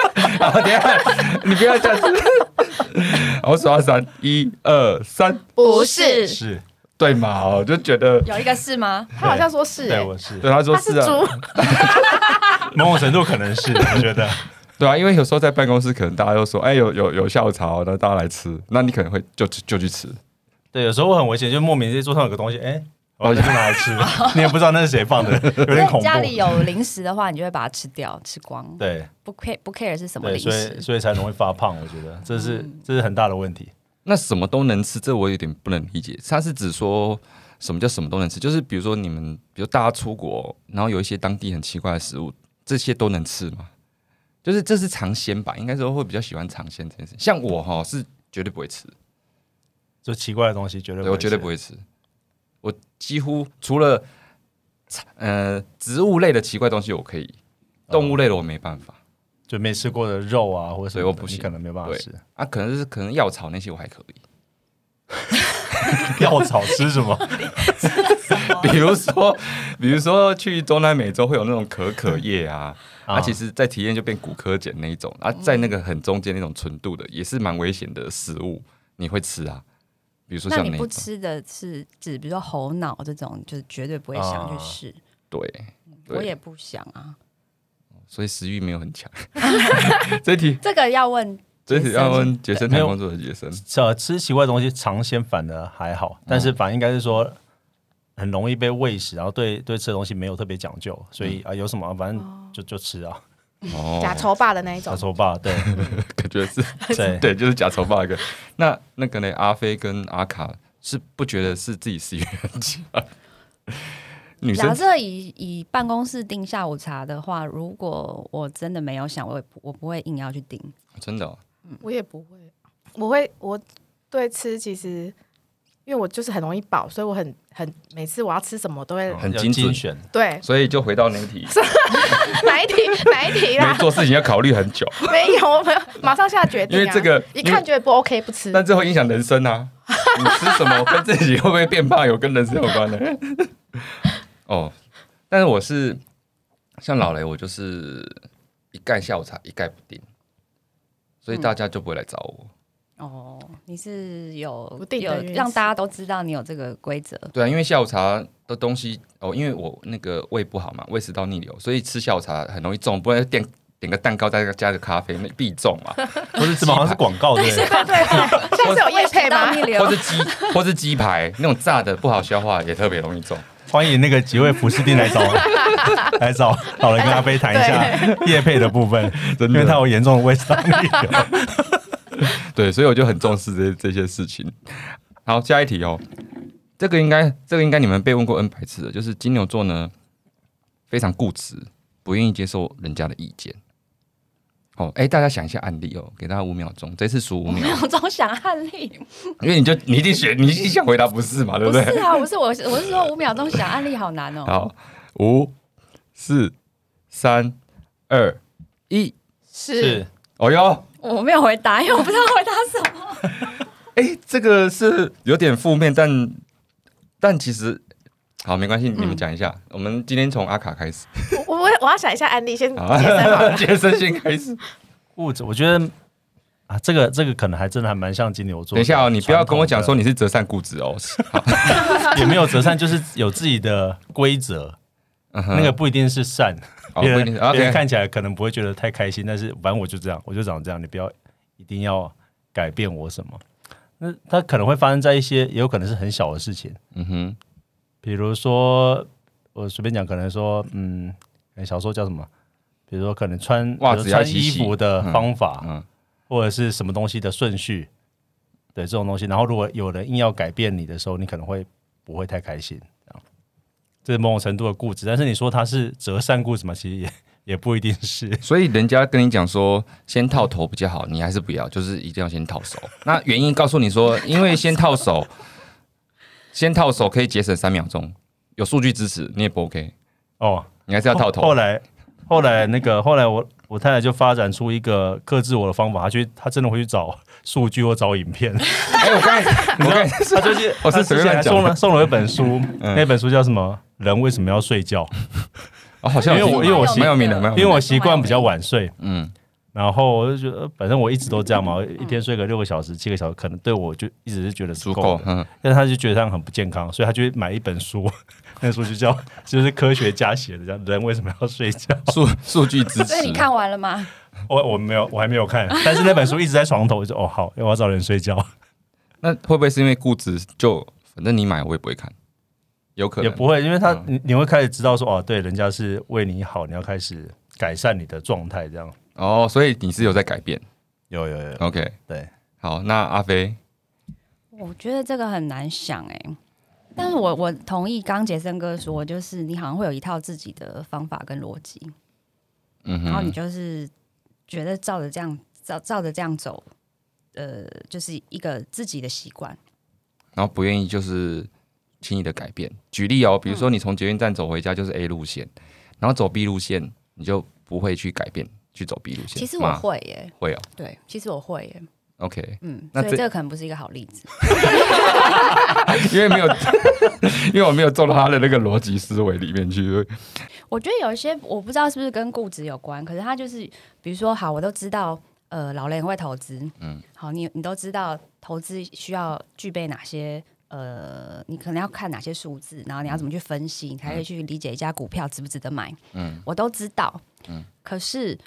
(laughs) 好，等一下你不要这样子。我数到三，一二三，不是是，对嘛？我就觉得，有一个是吗？他好像说是、对，欸，我是，对他说他是是啊，猪，(laughs) 某种程度可能是，我觉得，对啊，因为有时候在办公室，可能大家都说，哎，有有有下午茶哦，那大家来吃，那你可能会就就去吃。对，有时候会很危险，就莫名在桌上有个东西，哎，我就拿来吃，(laughs) 你也不知道那是谁放的，(laughs) 有点恐怖。家里有零食的话，你就会把它吃掉，吃光。对不 care 不 care 是什么对，所以零食。所以才容易发胖，我觉得这是这是很大的问题。那什么都能吃，这我有点不能理解。他是指说什么叫什么都能吃？就是比如说你们，比如大家出国，然后有一些当地很奇怪的食物，这些都能吃吗？就是这是尝鲜吧？应该说会比较喜欢尝鲜这件事。像我哈是绝对不会吃，就奇怪的东西绝对对我绝对不会吃。我几乎除了呃植物类的奇怪东西我可以，动物类的我没办法。就没吃过的肉啊，或者什么的对我不行可能没办法对吃。啊，可能是可能药草那些我还可以，(laughs) 药草吃什么？(laughs) 比如说，比如说去中南美洲会有那种可可叶啊，啊，其实在体验就变骨科碱那一种啊，在那个很中间那种纯度的，也是蛮危险的食物，你会吃啊？比如说那你不吃的是指，比如说猴脑这种，就是绝对不会想去啊试。对对我也不想啊。所以食欲没有很强。(laughs) (laughs) 这一题，这个要问这一题要问杰森没有谈工作的杰森，呃，吃奇怪的东西尝鲜反而还好，但是反而应该是说很容易被喂食，然后对对吃的东西没有特别讲究，所以啊有什么反正就就吃啊，哦假丑霸的那一种假，丑霸对 (laughs) 感觉是 (laughs) 对对，就是假丑霸一个。那那个呢？阿飞跟阿卡是不觉得是自己食欲很强？(laughs) 女生假设以以办公室订下午茶的话，如果我真的没有想，我也不我不会硬要去订。真的哦我也不会，我会我对吃其实。因为我就是很容易饱，所以我很很每次我要吃什么都会、要很精选，对。所以就回到那一题，(laughs) 哪一题？(laughs) 哪一题啦，做事情要考虑很久，没有没有，马上下决定、啊。因为这个一看觉得不 OK 不吃，但这会影响人生啊！你吃什么 (laughs) 跟自己会不会变胖有跟人生有关的。哦，但是我是像老雷，我就是一概下午茶一概不定，所以大家就不会来找我。哦，你是有不定有让大家都知道你有这个规则。对啊，因为下午茶的东西哦，因为我那个胃不好嘛，胃食道逆流，所以吃下午茶很容易中，不然点点个蛋糕再加个咖啡，那必中嘛。(laughs) 不是怎么好像是广告对不对？对对对，下次有叶配吗？或是鸡，或是鸡排那种炸的不好消化，也特别容易中。欢迎那个几位服饰店来找 (laughs) 来找老人跟阿飞谈一下叶配的部分，因为他有严重的胃食道逆流。(laughs) 对，所以我就很重视这这些事情。好，下一题哦，这个应该这个应该你们被问过 N 百次了，就是金牛座呢非常固执，不愿意接受人家的意见。哦，哎，大家想一下案例哦，给大家五秒钟，这次数五秒，我总想案例，因为你就你一定选，你一定想回答不是嘛，对不对？不是啊，不是我，我是说五秒钟想案例好难哦。好，五、四、三、二、一，是哦哟，我没有回答，因为我不知道回答什么。(laughs) 哎，这个是有点负面，但但其实好没关系，你们讲一下。我们今天从阿卡开始，我我我要想一下案例，先好解释好了。杰森先开始。物质，我觉得啊，这个这个可能还真的还蛮像金牛座。等一下哦，你不要跟我讲说你是折善固执哦。(laughs) 好，也没有折善，就是有自己的规则，嗯那个不一定是善，哦别人别人看起来可能不会觉得太开心，但是反正我就这样，我就长这样，你不要一定要改变我什么。那它可能会发生在一些，也有可能是很小的事情，嗯哼，比如说我随便讲，可能说，嗯，哎小说叫什么？比如说可能穿袜子穿衣服的方法，嗯或者是什么东西的顺序，对这种东西。然后如果有人硬要改变你的时候，你可能会不会太开心？是某种程度的固执。但是你说他是折善固执嘛？其实也也不一定是。所以人家跟你讲说先套头比较好，你还是不要，就是一定要先套手。那原因告诉你说，因为先套手，先套手可以节省三秒钟，有数据支持，你也不 OK，哦，你还是要套头。后来后来那个后来我我太太就发展出一个克制我的方法，她去她真的会去找数据或找影片。(laughs) 哎，我刚才，(laughs) 我刚才她最近 (laughs) 我是她之前还随便乱讲的送了送了一本书，嗯那本书叫什么？人为什么要睡觉？哦，好像因为我因为我习蛮有名的，蛮有名的。因为我习惯比较晚睡，嗯，然后我就觉得，反正我一直都这样嘛，我一天睡个六个小时、七个小时，可能对我就一直是觉得。足够嗯，但是他就觉得这样很不健康，所以他就会买一本书，那书就叫 (laughs) 就是科学家写的，叫《人为什么要睡觉》。数数据支持所以。你看完了吗？我我没有，我还没有看，但是那本书一直在床头，我就哦好，我要早点睡觉，那会不会是因为固执？就反正你买我也不会看，有可能也不会，因为他嗯你你会开始知道说哦，对，人家是为你好，你要开始改善你的状态，这样哦，所以你是有在改变。有有有，OK，对，好，那阿飞，我觉得这个很难想哎、但是我我同意刚杰森哥说，就是你好像会有一套自己的方法跟逻辑，嗯然后你，就是觉得照着这样照照着这样走，呃，就是一个自己的习惯。然后不愿意就是轻易的改变。举例哦，比如说你从捷运站走回家就是 A 路线，然后走 B 路线，你就不会去改变去走 B 路线。其实我吗会耶、会哦对，其实我会耶、，OK，嗯，那这所以这个可能不是一个好例子。(laughs) 因为没有，(laughs) 因为我没有做到他的那个逻辑思维里面去。我觉得有一些我不知道是不是跟固执有关，可是他就是，比如说，好，我都知道，呃，老雷很会投资，嗯。嗯，好，你你都知道投资需要具备哪些，呃，你可能要看哪些数字，然后你要怎么去分析，你才可以去理解一家股票值不值得买，嗯。嗯，我都知道，嗯嗯，可是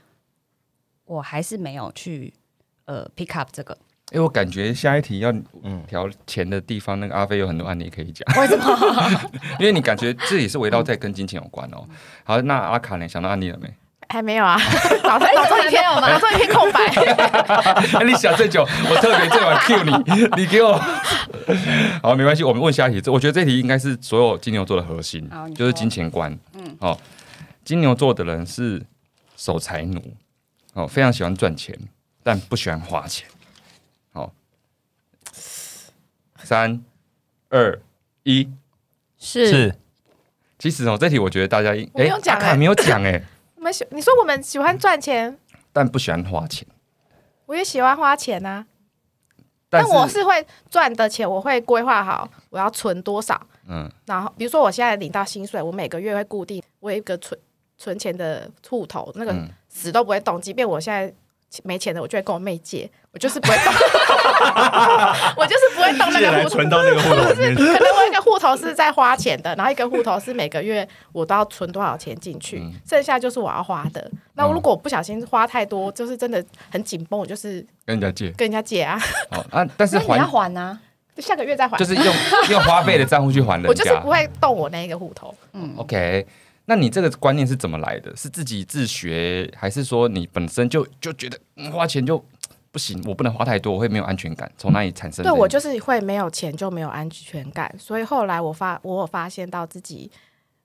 我还是没有去，呃，pick up 这个，因为我感觉下一题要嗯，调钱的地方，那个阿飞有很多案例可以讲，为什么？(laughs) 因为你感觉这也是围绕在跟金钱有关哦。好，那阿卡呢？想到案例了没？还没有啊，脑中脑中一片空白。(laughs) 哎，你想最久，我特别最晚 Q 你，你给我。好，没关系，我们问下一题。这我觉得这题应该是所有金牛座的核心就是金钱观。嗯嗯，好、金牛座的人是守财奴，哦，非常喜欢赚钱，但不喜欢花钱。好、三、二、一。是是其实哦，这题我觉得大家应我没有讲欸阿卡没有讲哎，(laughs) 我们喜你说我们喜欢赚钱，但不喜欢花钱。我也喜欢花钱呐、但但我是会赚的钱，我会规划好我要存多少，嗯然后比如说我现在领到薪水，我每个月会固定我有一个存存钱的户头，那个嗯死都不会动，即便我现在没钱的，我就会跟我妹借，我就是不会动，(laughs) 我就是不会动那借个户头。来存到那个户头里面。(laughs) 可能我一个户头是在花钱的，然后一个户头是每个月我都要存多少钱进去，嗯剩下就是我要花的。那如果我不小心花太多，就是真的很紧绷，我就是跟人家借。跟人家借啊。好啊，但是还你要还还啊，下个月再还。就是用 (laughs) 用花费的账户去还人家。我就是不会动我那一个户头。嗯，OK，那你这个观念是怎么来的？是自己自学，还是说你本身就就觉得、嗯花钱就不行，我不能花太多，我会没有安全感？从哪里产生？对我就是会没有钱就没有安全感，所以后来我发我有发现到自己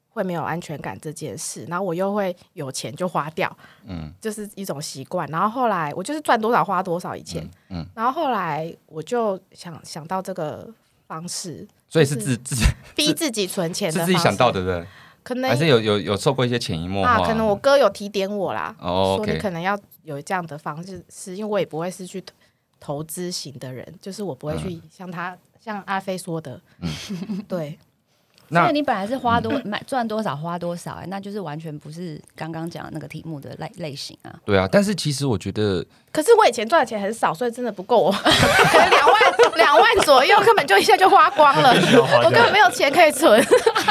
会没有安全感这件事，然后我又会有钱就花掉，嗯就是一种习惯。然后后来我就是赚多少花多少以前，嗯，然后后来我就想想到这个方式，所以是自自己逼自己存钱的是自己想到的，对？可能还是有有有受过一些潜移默啊，化？可能我哥有提点我啦，哦说你可能要有这样的方式，是因为我也不会是去投投资型的人，就是我不会嗯。去像他、像阿飞说的，(laughs) 对，那所以你本来是花多买赚多少花多少、哎，那就是完全不是刚刚讲的那个题目的类类型啊。对啊，但是其实我觉得可是我以前赚的钱很少，所以真的不够我，(laughs) 可能两万两万左右，根本就一下就花光了，(laughs) 我根本没有钱可以存。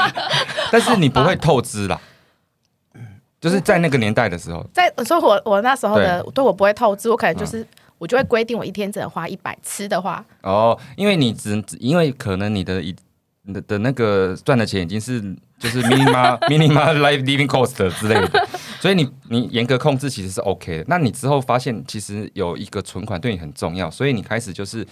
(laughs) 但是你不会透支啦，就是在那个年代的时候，在我说我我那时候的对。我不会透支，我可能就是、我就会规定我一天只能花一百，吃的话，哦，因为你只因为可能你的一你的的那个赚的钱已经是就是 minima (laughs) minima life living cost 之类的，所以你你严格控制其实是 OK 的。那你之后发现其实有一个存款对你很重要，所以你开始就是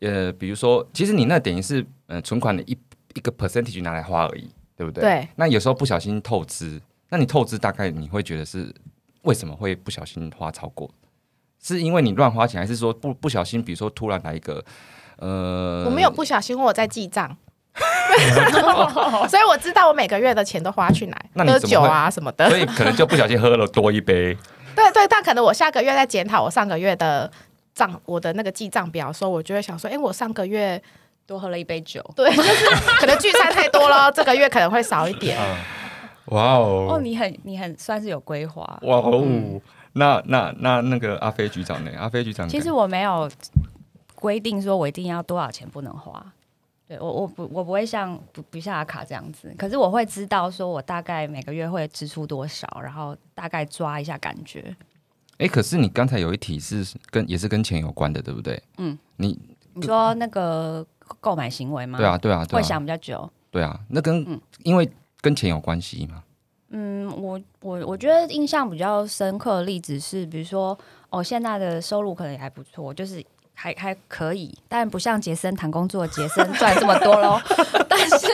呃，比如说，其实你那等于是呃存款的一一个 percentage 拿来花而已，对不对？。对，那有时候不小心透支，那你透支大概你会觉得是为什么会不小心花超过？是因为你乱花钱，还是说不不小心，比如说突然来一个呃，我没有不小心，我在记账。(laughs) 所以我知道我每个月的钱都花去哪，喝酒啊什么的。所以可能就不小心喝了多一杯。(laughs) 对对，但可能我下个月在检讨我上个月的账，我的那个记账表的时候，我就会想说，哎，我上个月多喝了一杯酒对，(laughs) 就是可能聚餐太多了，这个月可能会少一点。嗯，哇哦，哦，你很你很算是有规划。哇哦，那那那那个阿飞局长呢？阿飞局长，其实我没有规定说我一定要多少钱不能花。对我我不我不会像不不像阿卡这样子，可是我会知道说我大概每个月会支出多少，然后大概抓一下感觉。哎，可是你刚才有一题是跟也是跟钱有关的，对不对？嗯，你你说那个购买行为吗？对啊，对啊，对会啊，想比较久。对啊，那跟嗯因为跟钱有关系吗。嗯，我我我觉得印象比较深刻的例子是，比如说哦，现在的收入可能也还不错，就是还还可以，但不像杰森谈工作，杰森赚这么多喽。(laughs) 但是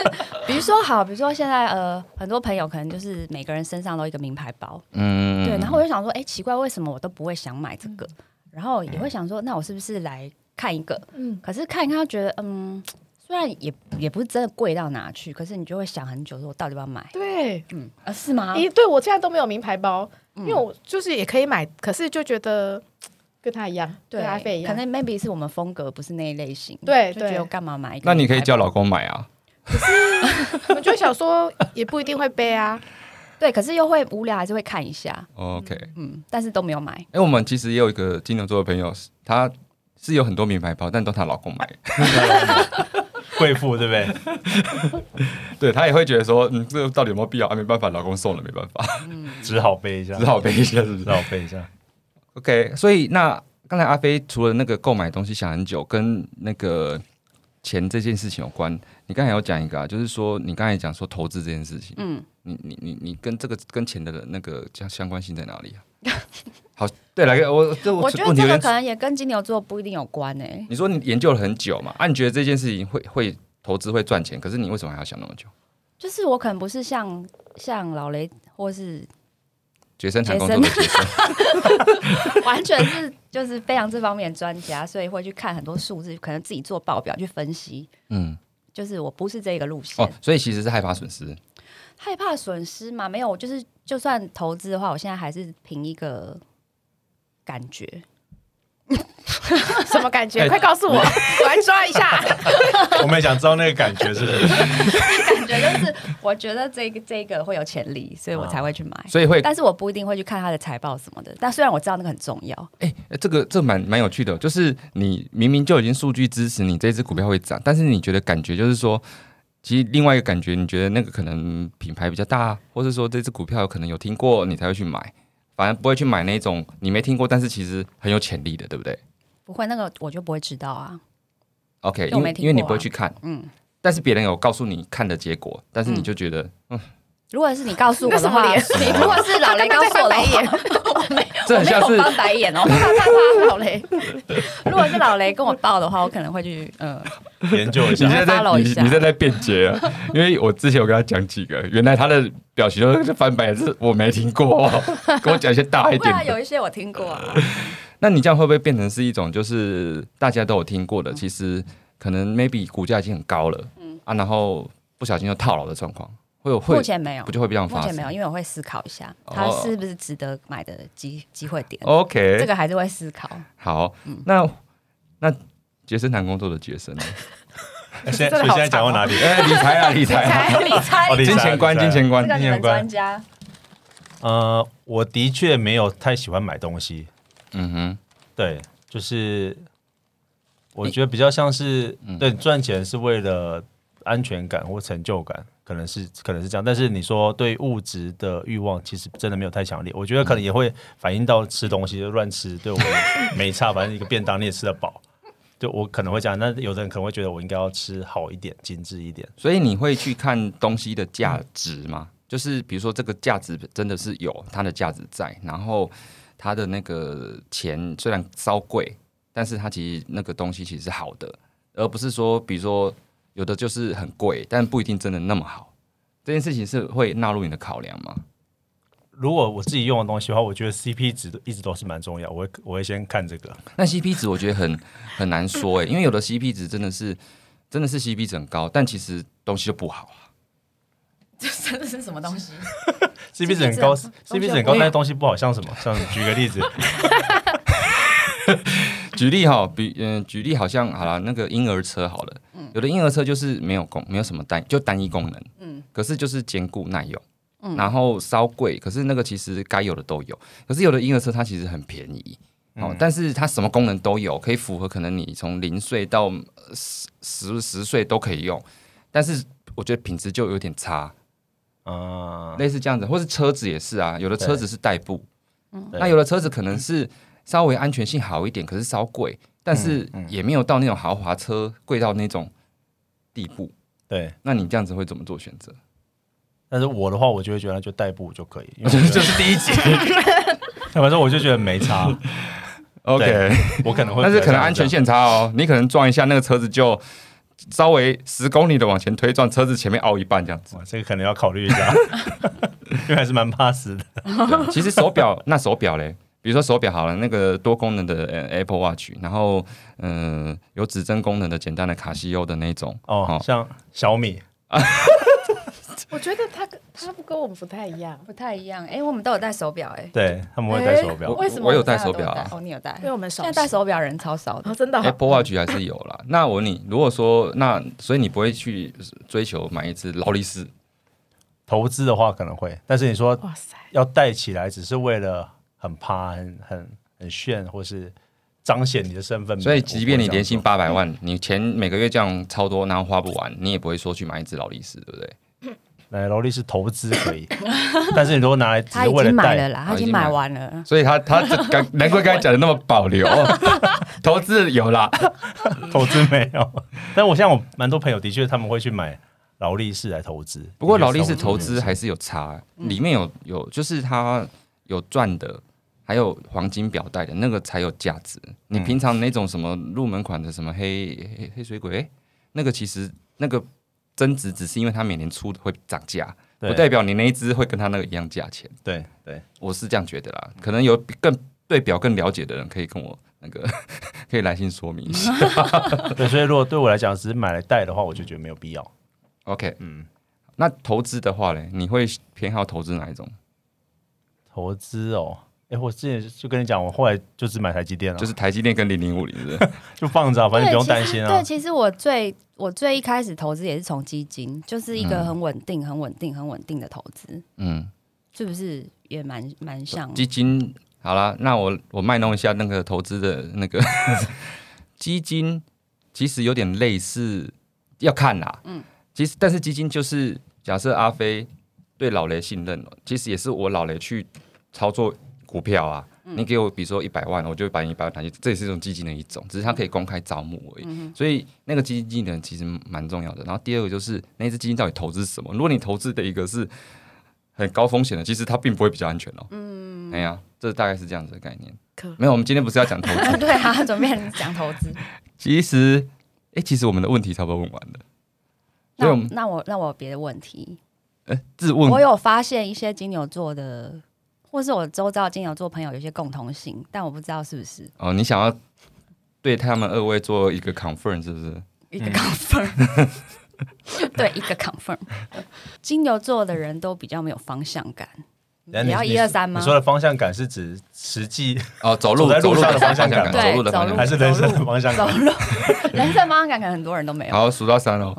比如说好，比如说现在呃，很多朋友可能就是每个人身上都一个名牌包，嗯，对，然后我就想说，哎，奇怪，为什么我都不会想买这个？然后也会想说，那我是不是来看一个？嗯，可是看一看，觉得嗯，虽然也也不是真的贵到哪去，可是你就会想很久，说我到底要不要买？对，嗯，啊，是吗？咦，对我现在都没有名牌包，嗯因为我就是也可以买，可是就觉得跟他一样，对跟阿飞一样，可能 maybe 是我们风格不是那一类型，对对就觉得干嘛买一个？那你可以叫老公买啊。可是我就想说也不一定会背啊。(laughs) 对，可是又会无聊，还是会看一下，OK，嗯，但是都没有买。哎，我们其实也有一个金牛座的朋友，他是有很多名牌包，但都她老公买。(laughs) 贵妇对不对？(laughs) 对他也会觉得说，嗯，这个到底有没有必要？啊，没办法，老公送了，没办法，只好背一下，只好背一下，是不是只好背一下。？OK，所以那刚才阿飞除了那个购买东西想很久，跟那个钱这件事情有关，你刚才有讲一个啊，就是说你刚才讲说投资这件事情，嗯，你你你你跟这个跟钱的那个相相关性在哪里啊？(laughs) 好，对，来个我这我觉得这个可能也跟金牛座不一定有关欸诶、你说你研究了很久嘛？啊，你觉得这件事情会会投资会赚钱，可是你为什么还要想那么久？就是我可能不是像像老雷或是决生谈工作的决生，(laughs) 完全是就是非常这方面的专家，所以会去看很多数字，可能自己做报表去分析。嗯，就是我不是这个路线，哦，所以其实是害怕损失。害怕损失嘛？没有，我就是就算投资的话，我现在还是凭一个感觉。(laughs) 什么感觉？哎快告诉我，(laughs) 我来抓一下。(laughs) 我们也想知道那个感觉是什么？感觉就是我觉得这个这个会有潜力，所以我才会去买。所以会，但是我不一定会去看它的财报什么的。但虽然我知道那个很重要，哎、这个这蛮蛮有趣的，就是你明明就已经数据支持你这只股票会涨，但是你觉得感觉就是说，其实另外一个感觉，你觉得那个可能品牌比较大，或者说这只股票可能有听过，你才会去买，反正不会去买那种你没听过，但是其实很有潜力的，对不对？不会那个我就不会知道啊。OK，因为因为你不会去看，嗯，但是别人有告诉你看的结果，但是你就觉得如果是你告诉我的话，(laughs) 如果是老雷告诉我的话，(laughs) 我没这很像是翻白眼哦。(laughs) 老雷，如果是老雷跟我报的话，我可能会去嗯，研究一下你。现在在你在在辩解啊？因为我之前有跟他讲几个，原来他的表情都是翻白眼，是我没听过、哦，跟我讲一些大一点。有一些我听过啊。那你这样会不会变成是一种就是大家都有听过的，其实可能 maybe 股价已经很高了，嗯啊，然后不小心就套牢的状况，会有会目前没有不，就会这样发生目前没有，因为我会思考一下，哦。它是不是值得买的机机会点，？OK，这个还是会思考。好，嗯。那那杰森谈工作的杰森呢，(laughs) 现在所以现在讲到哪里？(laughs) 哎，理财啊，理财啊，理财哦金钱观，金钱观金钱观。专家，呃，我的确没有太喜欢买东西，嗯哼，对，就是我觉得比较像是嗯。对赚钱是为了安全感或成就感，可能是可能是这样。但是你说对物质的欲望，其实真的没有太强烈。我觉得可能也会反映到吃东西就乱吃，对我没差，反正一个便当你也吃得饱。(laughs) 就我可能会这样，那有的人可能会觉得我应该要吃好一点、精致一点。所以你会去看东西的价值吗？就是比如说这个价值真的是有它的价值在，然后它的那个钱虽然稍贵，但是它其实那个东西其实是好的，而不是说比如说有的就是很贵，但不一定真的那么好。这件事情是会纳入你的考量吗？如果我自己用的东西的话，我觉得 CP 值一直都是蛮重要，我会我会先看这个。那 CP 值我觉得很很难说诶、因为有的 CP 值真的是真的是 CP 值很高，但其实东西就不好啊。(laughs) 这真的是什么东西？(laughs) CP 值很高，CP 值很高，但是东西不好，像什么？像举个例子，(laughs) 举例哈，比嗯、举例好像好了，那个婴儿车好了，有的婴儿车就是没有功，没有什么单，就单一功能，嗯。可是就是坚固耐用，嗯。然后稍贵，可是那个其实该有的都有，可是有的婴儿车它其实很便宜。哦嗯，但是它什么功能都有，可以符合可能你从零岁到呃十十十岁都可以用，但是我觉得品质就有点差，啊，类似这样子，或是车子也是啊，有的车子是代步，对。那有的车子可能是稍微安全性好一点，可是稍贵，但是也没有到那种豪华车贵到那种地步。对。那你这样子会怎么做选择？但是我的话，我就会觉得那就代步就可以，因为这我觉得是第一集 (laughs) 反正我就觉得没差，，(laughs) OK，我可能会，但是可能安全。性差哦，你可能撞一下那个车子就稍微十公里的往前推撞，车子前面凹一半这样子。哇，这个可能要考虑一下，(laughs) 因为还是蛮怕死的。其实手表那手表嘞，比如说手表好了，那个多功能的呃 Apple Watch，然后嗯、呃有指针功能的简单的卡西欧的那种哦，像小米，(laughs) 我觉得他跟他跟我们不太一样，不太一样。哎，我们都有戴手表，哎，对他们会戴手表。我，为什么我有戴？手表啊。哦，你有戴。因为？我们手现在戴手表人超少的。哦，，真的哦。Apple Watch 还是有啦。(laughs) 那我问你，如果说那所以你不会去追求买一只劳力士？投资的话可能会，但是你说哇塞，要戴起来，只是为了很趴、很很很炫，或是彰显你的身份。所以即便你年薪八百万，你钱每个月这样超多，然后花不完，你也不会说去买一只劳力士，对不对？(laughs) 来劳力士投资可以，(laughs) 但是你如果拿来只他已是为戴，经买了啦，他已经买哦已经买完了。所以他他这刚 (laughs) 难怪刚才讲的那么保留，投资有啦。投资没有。但我现在我蛮多朋友的确他们会去买劳力士来投资，不过劳力士投资还是有差，里面有有就是他有赚的，还有黄金表带的那个才有价值。你嗯平常那种什么入门款的什么黑黑黑水鬼，诶那个其实那个增值只是因为它每年出的会涨价，不代表你那一只会跟它那个一样价钱。对对，我是这样觉得啦，可能有更对表更了解的人可以跟我那个 (laughs) 可以来信说明一下。(laughs) 对，所以如果对我来讲只是买来戴的话，我就觉得没有必要。OK，嗯，那投资的话嘞，你会偏好投资哪一种？投资哦，哎，我之前就跟你讲，我后来就只买台积电了，就是台积电跟零零五零，是不是？(laughs) 就放着啊，反正不用担心啊对，。其实我最我最一开始投资也是从基金，就是一个嗯很稳定、很稳定、很稳定的投资，嗯，是不是也蛮蛮像？基金好啦，那我我卖弄一下那个投资的那个 (laughs) 基金，其实有点类似，要看啦。嗯，其实但是基金就是假设阿飞对老雷信任了，其实也是我老雷去操作股票啊。你给我比如说一百万，我就会把你一百万拿去，这也是一种基金的一种，只是它可以公开招募而已。所以那个基金经理人其实蛮重要的。然后第二个就是那只基金到底投资什么？如果你投资的一个是很高风险的，其实它并不会比较安全哦。嗯，哎呀，这大概是这样子的概念。可没有，我们今天不是要讲投资，(laughs) 对啊，怎么变成讲投资？其实，哎，其实我们的问题差不多问完了。那我那那我那我有别的问题，哎，自问我有发现一些金牛座的，或是我周遭的金牛座朋友有一些共同性，但我不知道是不是哦，你想要对他们二位做一个 confirm 是不是？一个 confirm，(laughs) 对，一个 confirm。(laughs) 金牛座的人都比较没有方向感，你要一二三吗你？说的方向感是指实际哦，走路走在路上的方向感走路的方向走路感。还是人生的方向感走？路，人生方向感可能很多人都没有。好，数到三哦，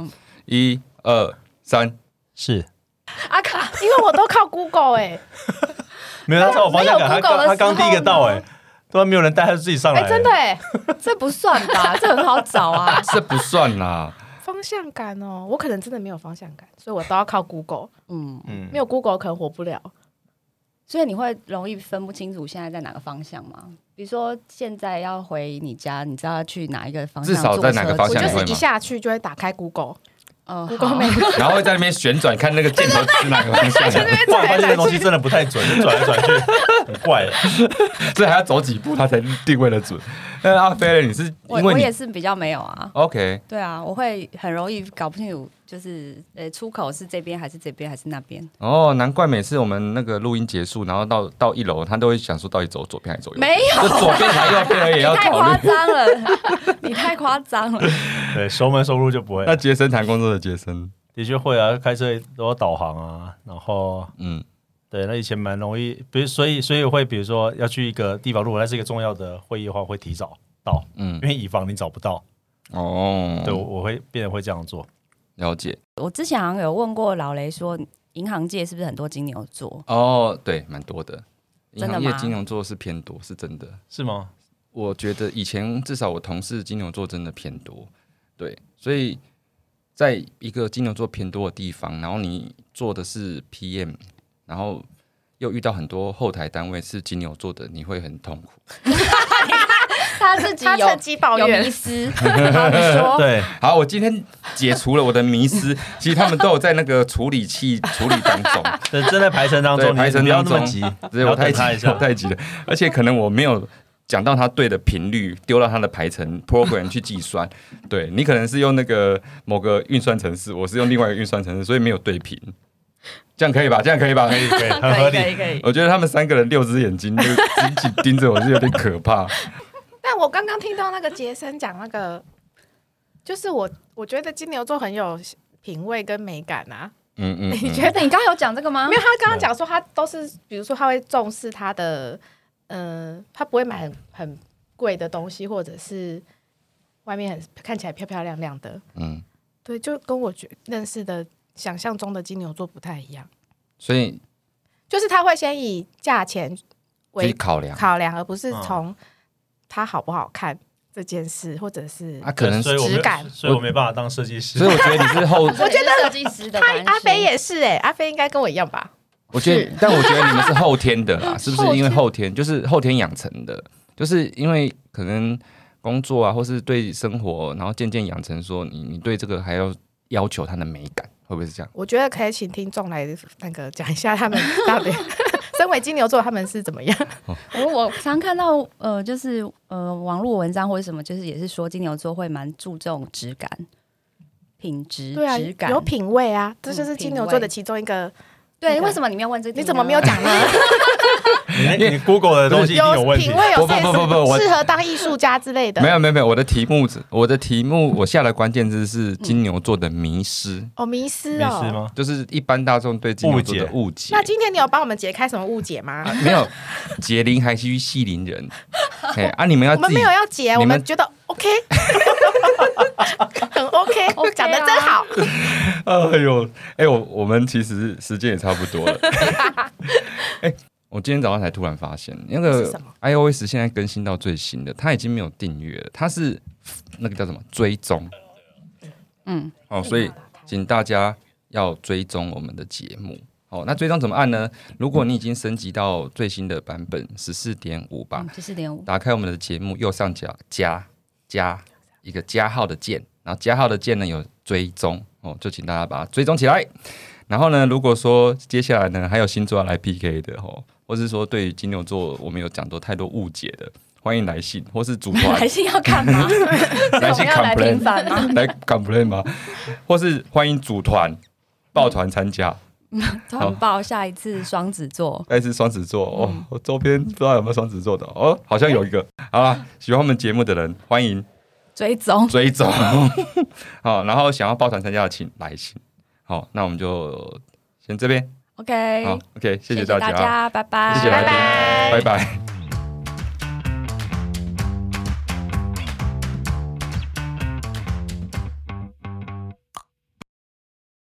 一二三，是阿卡！因为我都靠 Google 哎、没有他朝我方向感，没有他刚他刚第一个到哎，都没有人带他自己上来，哎、真的哎、(laughs) 这不算吧？(laughs) 这很好找啊。这不算啦。方向感哦，我可能真的没有方向感，所以我都要靠 Google，嗯，嗯没有 Google 可能活不了。所以你会容易分不清楚现在在哪个方向吗？比如说现在要回你家，你知道要去哪一个方向？至少在哪个方我向我就是一下去就会打开 Google，哦 Google (laughs) Map 然后会在那边旋转，看那个箭头指哪个方向，(laughs) 突然发现这东西真的不太准，就转来转去，很怪。(laughs) 所以还要走几步它才定位的准。那阿飞呢？你是我我因为你也是比较没有啊。OK 对啊，我会很容易搞不清楚，就是呃出口是这边还是这边还是那边？哦，难怪每次我们那个录音结束，然后到到一楼，他都会想说到底走左边还是左右边？没有，就左边还是右边也要你太考虑。夸张了，你太夸张了。(laughs) 对，熟门熟路就不会那。杰森谈工作的杰森，的确会啊，开车都要导航啊，然后嗯，对，那以前蛮容易，比如所以所以会比如说要去一个地方，如果那是一个重要的会议的话，会提早到，嗯因为以防你找不到。哦，对，我我会变得会这样做。了解。我之前好像有问过老雷说，银行界是不是很多金牛座？哦，对，蛮多的。银真的吗行业金牛座是偏多，是真的。是吗？我觉得以前至少我同事金牛座真的偏多，对，所以在一个金牛座偏多的地方，然后你做的是 PM，然后又遇到很多后台单位是金牛座的，你会很痛苦。(laughs) 他自己有他趁机抱有怨迷，失。好，你说，对，(laughs) 好，我今天解除了我的迷失，其实他们都有在那个处理器处理当中，正正在排程当中，你排程不要当中那么急，所以我太急了。太急了，而且可能我没有讲到它对的频率，丢到它的排程 program 去计算。(laughs) 对你可能是用那个某个运算程式，我是用另外一个运算程式，所以没有对频。这样可以吧？这样可以吧？可以。可以，很合理。可以可以。我觉得他们三个人六只眼睛就紧紧盯着我，是有点可怕。(laughs) 但我刚刚听到那个杰森讲那个，就是我我觉得金牛座很有品味跟美感啊。嗯嗯，嗯你觉得？你刚刚有讲这个吗没有，他刚刚讲说他都是，比如说他会重视他的，嗯、他不会买很很贵的东西，或者是外面很看起来漂漂亮亮的。嗯，对，就跟我觉认识的想象中的金牛座不太一样，所以就是他会先以价钱为考量考量，而不是嗯从它好不好看这件事，或者是啊，可能质感所以我没办法当设计师所以。我觉得你是后，我觉得设计师的他关系阿飞也是哎、阿飞应该跟我一样吧？我觉得，但我觉得你们是后天的啦，(laughs) 是不是？因为后天就是后天养成的，就是因为可能工作啊，或是对生活，然后渐渐养成说你你对这个还要要求它的美感，会不会是这样？我觉得可以请听众来那个讲一下他们 (laughs) 到底身为金牛座他们是怎么样？我我常看到呃，就是呃网络文章或者什么，就是也是说金牛座会蛮注重质感、品质、对啊，感。有品味啊，这就是嗯金牛座的其中一个。对，那个为什么你没有问这题？你怎么没有？讲呢？(laughs) 你 (laughs) 你 Google 的东西有问题品。味有不不不不不适合当艺术家之类的。没有没有没有，我的题目我的题目我下的关键字是金牛座的迷失，哦，迷失没哦。事吗？就是一般大众对金牛座的误解。那今天你有帮我们解开什么误解吗？(laughs) 没有解铃还须系铃人，哎啊，你们要我们没有要解，我们觉得 OK，很 OK，OK 讲的真好。哎呦，哎、我我们其实时间也差不多了。(laughs) 哎、我今天早上才突然发现，那个 iOS 现在更新到最新的，它已经没有订阅了，它是那个叫什么追踪。嗯，哦，所以请大家要追踪我们的节目。哦，那追踪怎么按呢？如果你已经升级到最新的版本十四点五吧，十四点五，打开我们的节目右上角加加一个加号的键，然后加号的键呢有追踪哦，就请大家把它追踪起来。然后呢，如果说接下来呢还有星座要来 PK 的哦，或是说对于金牛座我们有讲到太多误解的，欢迎来信或是组团来信要干嘛？(laughs) 来信要来 complain 平反吗？来 complain 吗？或是欢迎组团抱团参加，(laughs) 团报下一次双子座，下一次双子座哦。我周边不知道有没有双子座的哦，好像有一个。好啦，喜欢我们节目的人欢迎追踪，追踪。(laughs) 好，然后想要抱团参加的请来信。好，那我们就先这边。OK，好，OK，谢谢大大家，拜拜，谢谢来宾，拜拜拜拜。